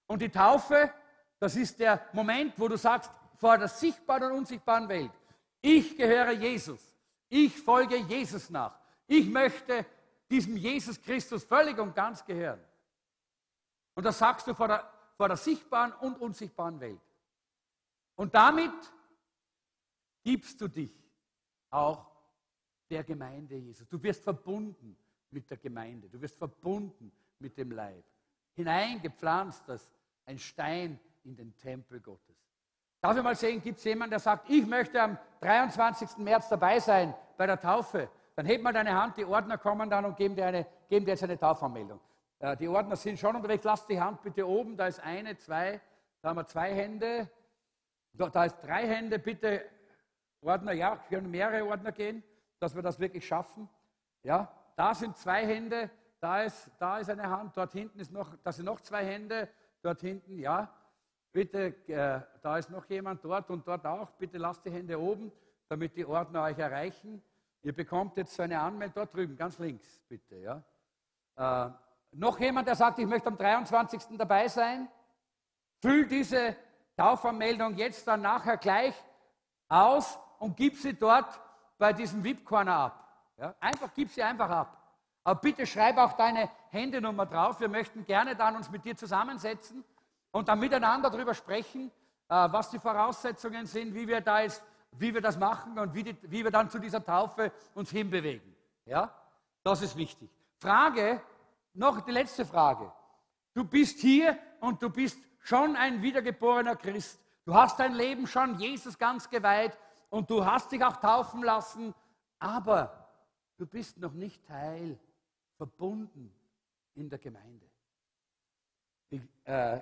Und die Taufe, das ist der Moment, wo du sagst, vor der sichtbaren und unsichtbaren Welt, ich gehöre Jesus, ich folge Jesus nach, ich möchte diesem Jesus Christus völlig und ganz gehören. Und das sagst du vor der, vor der sichtbaren und unsichtbaren Welt. Und damit gibst du dich auch der Gemeinde Jesus. Du wirst verbunden mit der Gemeinde. Du wirst verbunden mit dem Leib. Hineingepflanzt als ein Stein in den Tempel Gottes. Darf ich mal sehen, gibt es jemanden, der sagt, ich möchte am 23. März dabei sein bei der Taufe? Dann heb mal deine Hand, die Ordner kommen dann und geben dir, eine, geben dir jetzt eine Taufanmeldung. Äh, die Ordner sind schon unterwegs, lass die Hand bitte oben, da ist eine, zwei, da haben wir zwei Hände, da, da ist drei Hände, bitte Ordner, ja, können mehrere Ordner gehen, dass wir das wirklich schaffen. Ja, da sind zwei Hände, da ist, da ist eine Hand, dort hinten ist noch, da sind noch zwei Hände, dort hinten, ja. Bitte, äh, da ist noch jemand dort und dort auch. Bitte lasst die Hände oben, damit die Ordner euch erreichen. Ihr bekommt jetzt so eine Anmeldung dort drüben, ganz links, bitte. Ja. Äh, noch jemand, der sagt, ich möchte am 23. dabei sein? Füll diese Taufanmeldung jetzt dann nachher gleich aus und gib sie dort bei diesem VIP-Corner ab. Ja? Einfach, gib sie einfach ab. Aber bitte schreib auch deine Handynummer drauf. Wir möchten gerne dann uns mit dir zusammensetzen und dann miteinander darüber sprechen, äh, was die Voraussetzungen sind, wie wir, da jetzt, wie wir das machen und wie, die, wie wir dann zu dieser Taufe uns hinbewegen. Ja? Das ist wichtig. Frage, noch die letzte Frage. Du bist hier und du bist schon ein wiedergeborener Christ. Du hast dein Leben schon Jesus ganz geweiht und du hast dich auch taufen lassen, aber du bist noch nicht Teil, verbunden in der Gemeinde. Ich, äh,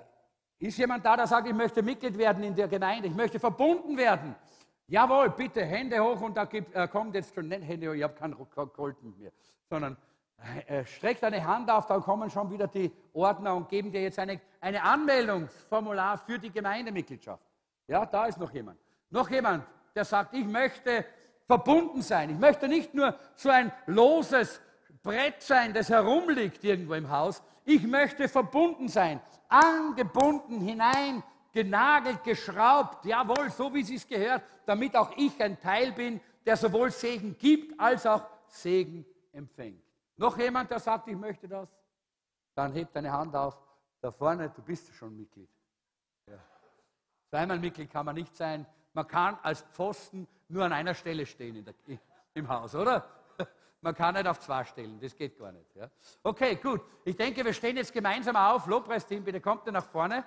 ist jemand da, der sagt, ich möchte Mitglied werden in der Gemeinde, ich möchte verbunden werden? Jawohl, bitte, Hände hoch und da gibt, äh, kommt jetzt schon nicht Hände hoch, ich habe keinen Kolten mehr, sondern äh, streck deine Hand auf, dann kommen schon wieder die Ordner und geben dir jetzt eine, eine Anmeldungsformular für die Gemeindemitgliedschaft. Ja, da ist noch jemand. Noch jemand, der sagt, ich möchte verbunden sein. Ich möchte nicht nur so ein loses Brett sein, das herumliegt irgendwo im Haus. Ich möchte verbunden sein, angebunden hinein, genagelt, geschraubt, jawohl, so wie es gehört, damit auch ich ein Teil bin, der sowohl Segen gibt als auch Segen empfängt. Noch jemand, der sagt, ich möchte das? Dann hebt deine Hand auf. Da vorne, du bist schon Mitglied. Ja. Zweimal Mitglied kann man nicht sein. Man kann als Pfosten nur an einer Stelle stehen der, im Haus, oder? (laughs) Man kann nicht auf zwei stellen, das geht gar nicht. Ja. Okay, gut. Ich denke, wir stehen jetzt gemeinsam auf. Lobpreisteam, bitte kommt ihr nach vorne.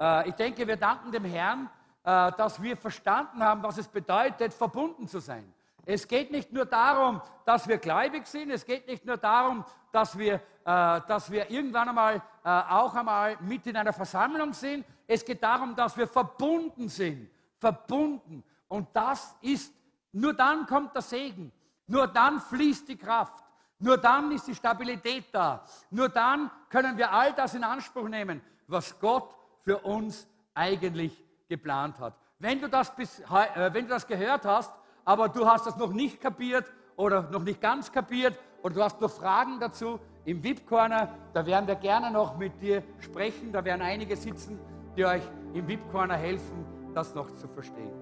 Äh, ich denke, wir danken dem Herrn, äh, dass wir verstanden haben, was es bedeutet, verbunden zu sein. Es geht nicht nur darum, dass wir gläubig sind, es geht nicht nur darum, dass wir, äh, dass wir irgendwann einmal äh, auch einmal mit in einer Versammlung sind. Es geht darum, dass wir verbunden sind. Verbunden. Und das ist, nur dann kommt der Segen. Nur dann fließt die Kraft. Nur dann ist die Stabilität da. Nur dann können wir all das in Anspruch nehmen, was Gott für uns eigentlich geplant hat. Wenn du das, bis, äh, wenn du das gehört hast, aber du hast das noch nicht kapiert oder noch nicht ganz kapiert oder du hast noch Fragen dazu, im VIP-Corner, da werden wir gerne noch mit dir sprechen. Da werden einige sitzen, die euch im VIP-Corner helfen, das noch zu verstehen.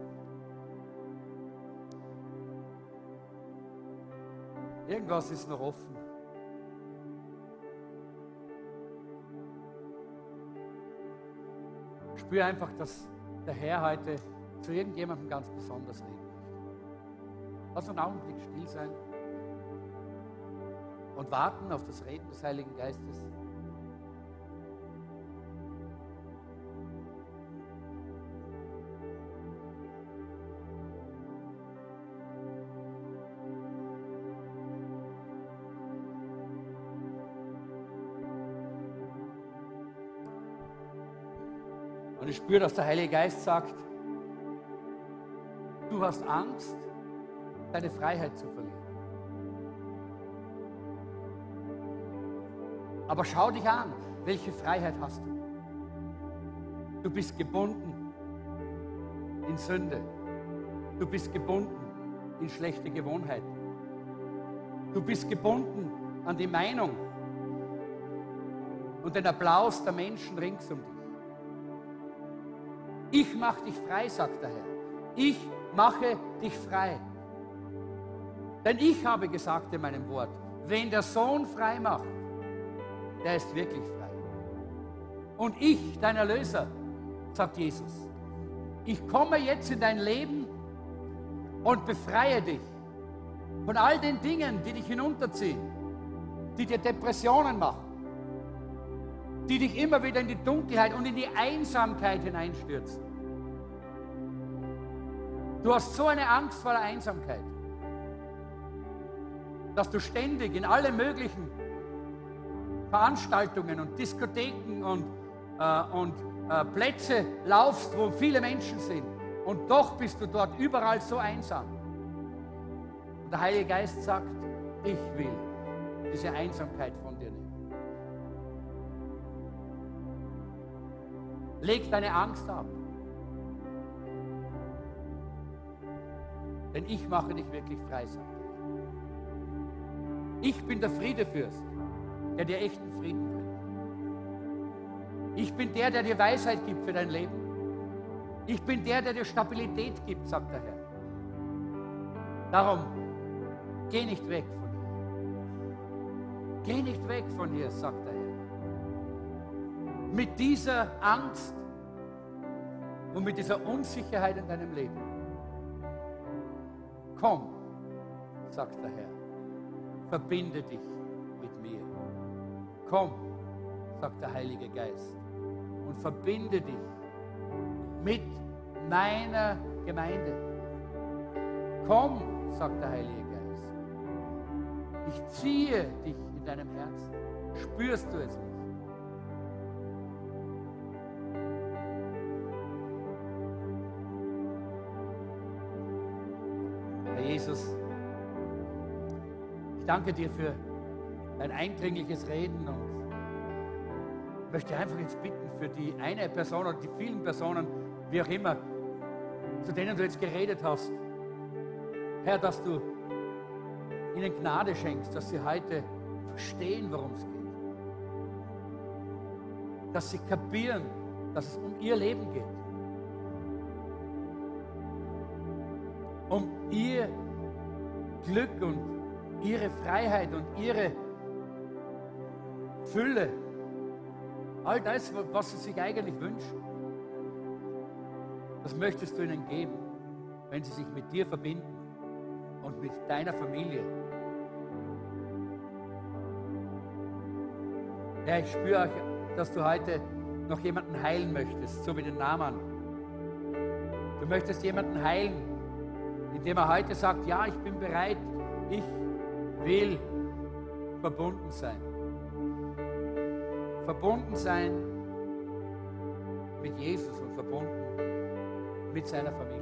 Irgendwas ist noch offen. Spür einfach, dass der Herr heute zu irgendjemandem ganz besonders reden möchte. Lass einen Augenblick still sein und warten auf das Reden des Heiligen Geistes. Spüre, dass der Heilige Geist sagt, du hast Angst, deine Freiheit zu verlieren. Aber schau dich an, welche Freiheit hast du? Du bist gebunden in Sünde. Du bist gebunden in schlechte Gewohnheiten. Du bist gebunden an die Meinung und den Applaus der Menschen rings um dich. Ich mache dich frei, sagt der Herr. Ich mache dich frei. Denn ich habe gesagt in meinem Wort, wenn der Sohn frei macht, der ist wirklich frei. Und ich, dein Erlöser, sagt Jesus, ich komme jetzt in dein Leben und befreie dich von all den Dingen, die dich hinunterziehen, die dir Depressionen machen, die dich immer wieder in die Dunkelheit und in die Einsamkeit hineinstürzen. Du hast so eine Angst vor der Einsamkeit, dass du ständig in alle möglichen Veranstaltungen und Diskotheken und, äh, und äh, Plätze laufst, wo viele Menschen sind. Und doch bist du dort überall so einsam. Und der Heilige Geist sagt, ich will diese Einsamkeit von Leg deine Angst ab. Denn ich mache dich wirklich frei, sagt er. Ich bin der Friedefürst der dir echten Frieden bringt. Ich bin der, der dir Weisheit gibt für dein Leben. Ich bin der, der dir Stabilität gibt, sagt der Herr. Darum, geh nicht weg von hier. Geh nicht weg von hier, sagt der Herr. Mit dieser Angst und mit dieser Unsicherheit in deinem Leben. Komm, sagt der Herr, verbinde dich Komm, sagt der Heilige Geist, und verbinde dich mit meiner Gemeinde. Komm, sagt der Heilige Geist. Ich ziehe dich in deinem Herzen. Spürst du es nicht? Danke dir für ein eindringliches Reden und möchte einfach jetzt bitten für die eine Person oder die vielen Personen, wie auch immer, zu denen du jetzt geredet hast. Herr, dass du ihnen Gnade schenkst, dass sie heute verstehen, worum es geht. Dass sie kapieren, dass es um ihr Leben geht. Um ihr Glück und ihre Freiheit und ihre Fülle. All das, was sie sich eigentlich wünschen. Das möchtest du ihnen geben, wenn sie sich mit dir verbinden und mit deiner Familie. Ja, ich spüre auch, dass du heute noch jemanden heilen möchtest, so wie den Namen. Du möchtest jemanden heilen, indem er heute sagt, ja, ich bin bereit, ich will verbunden sein. Verbunden sein mit Jesus und verbunden mit seiner Familie.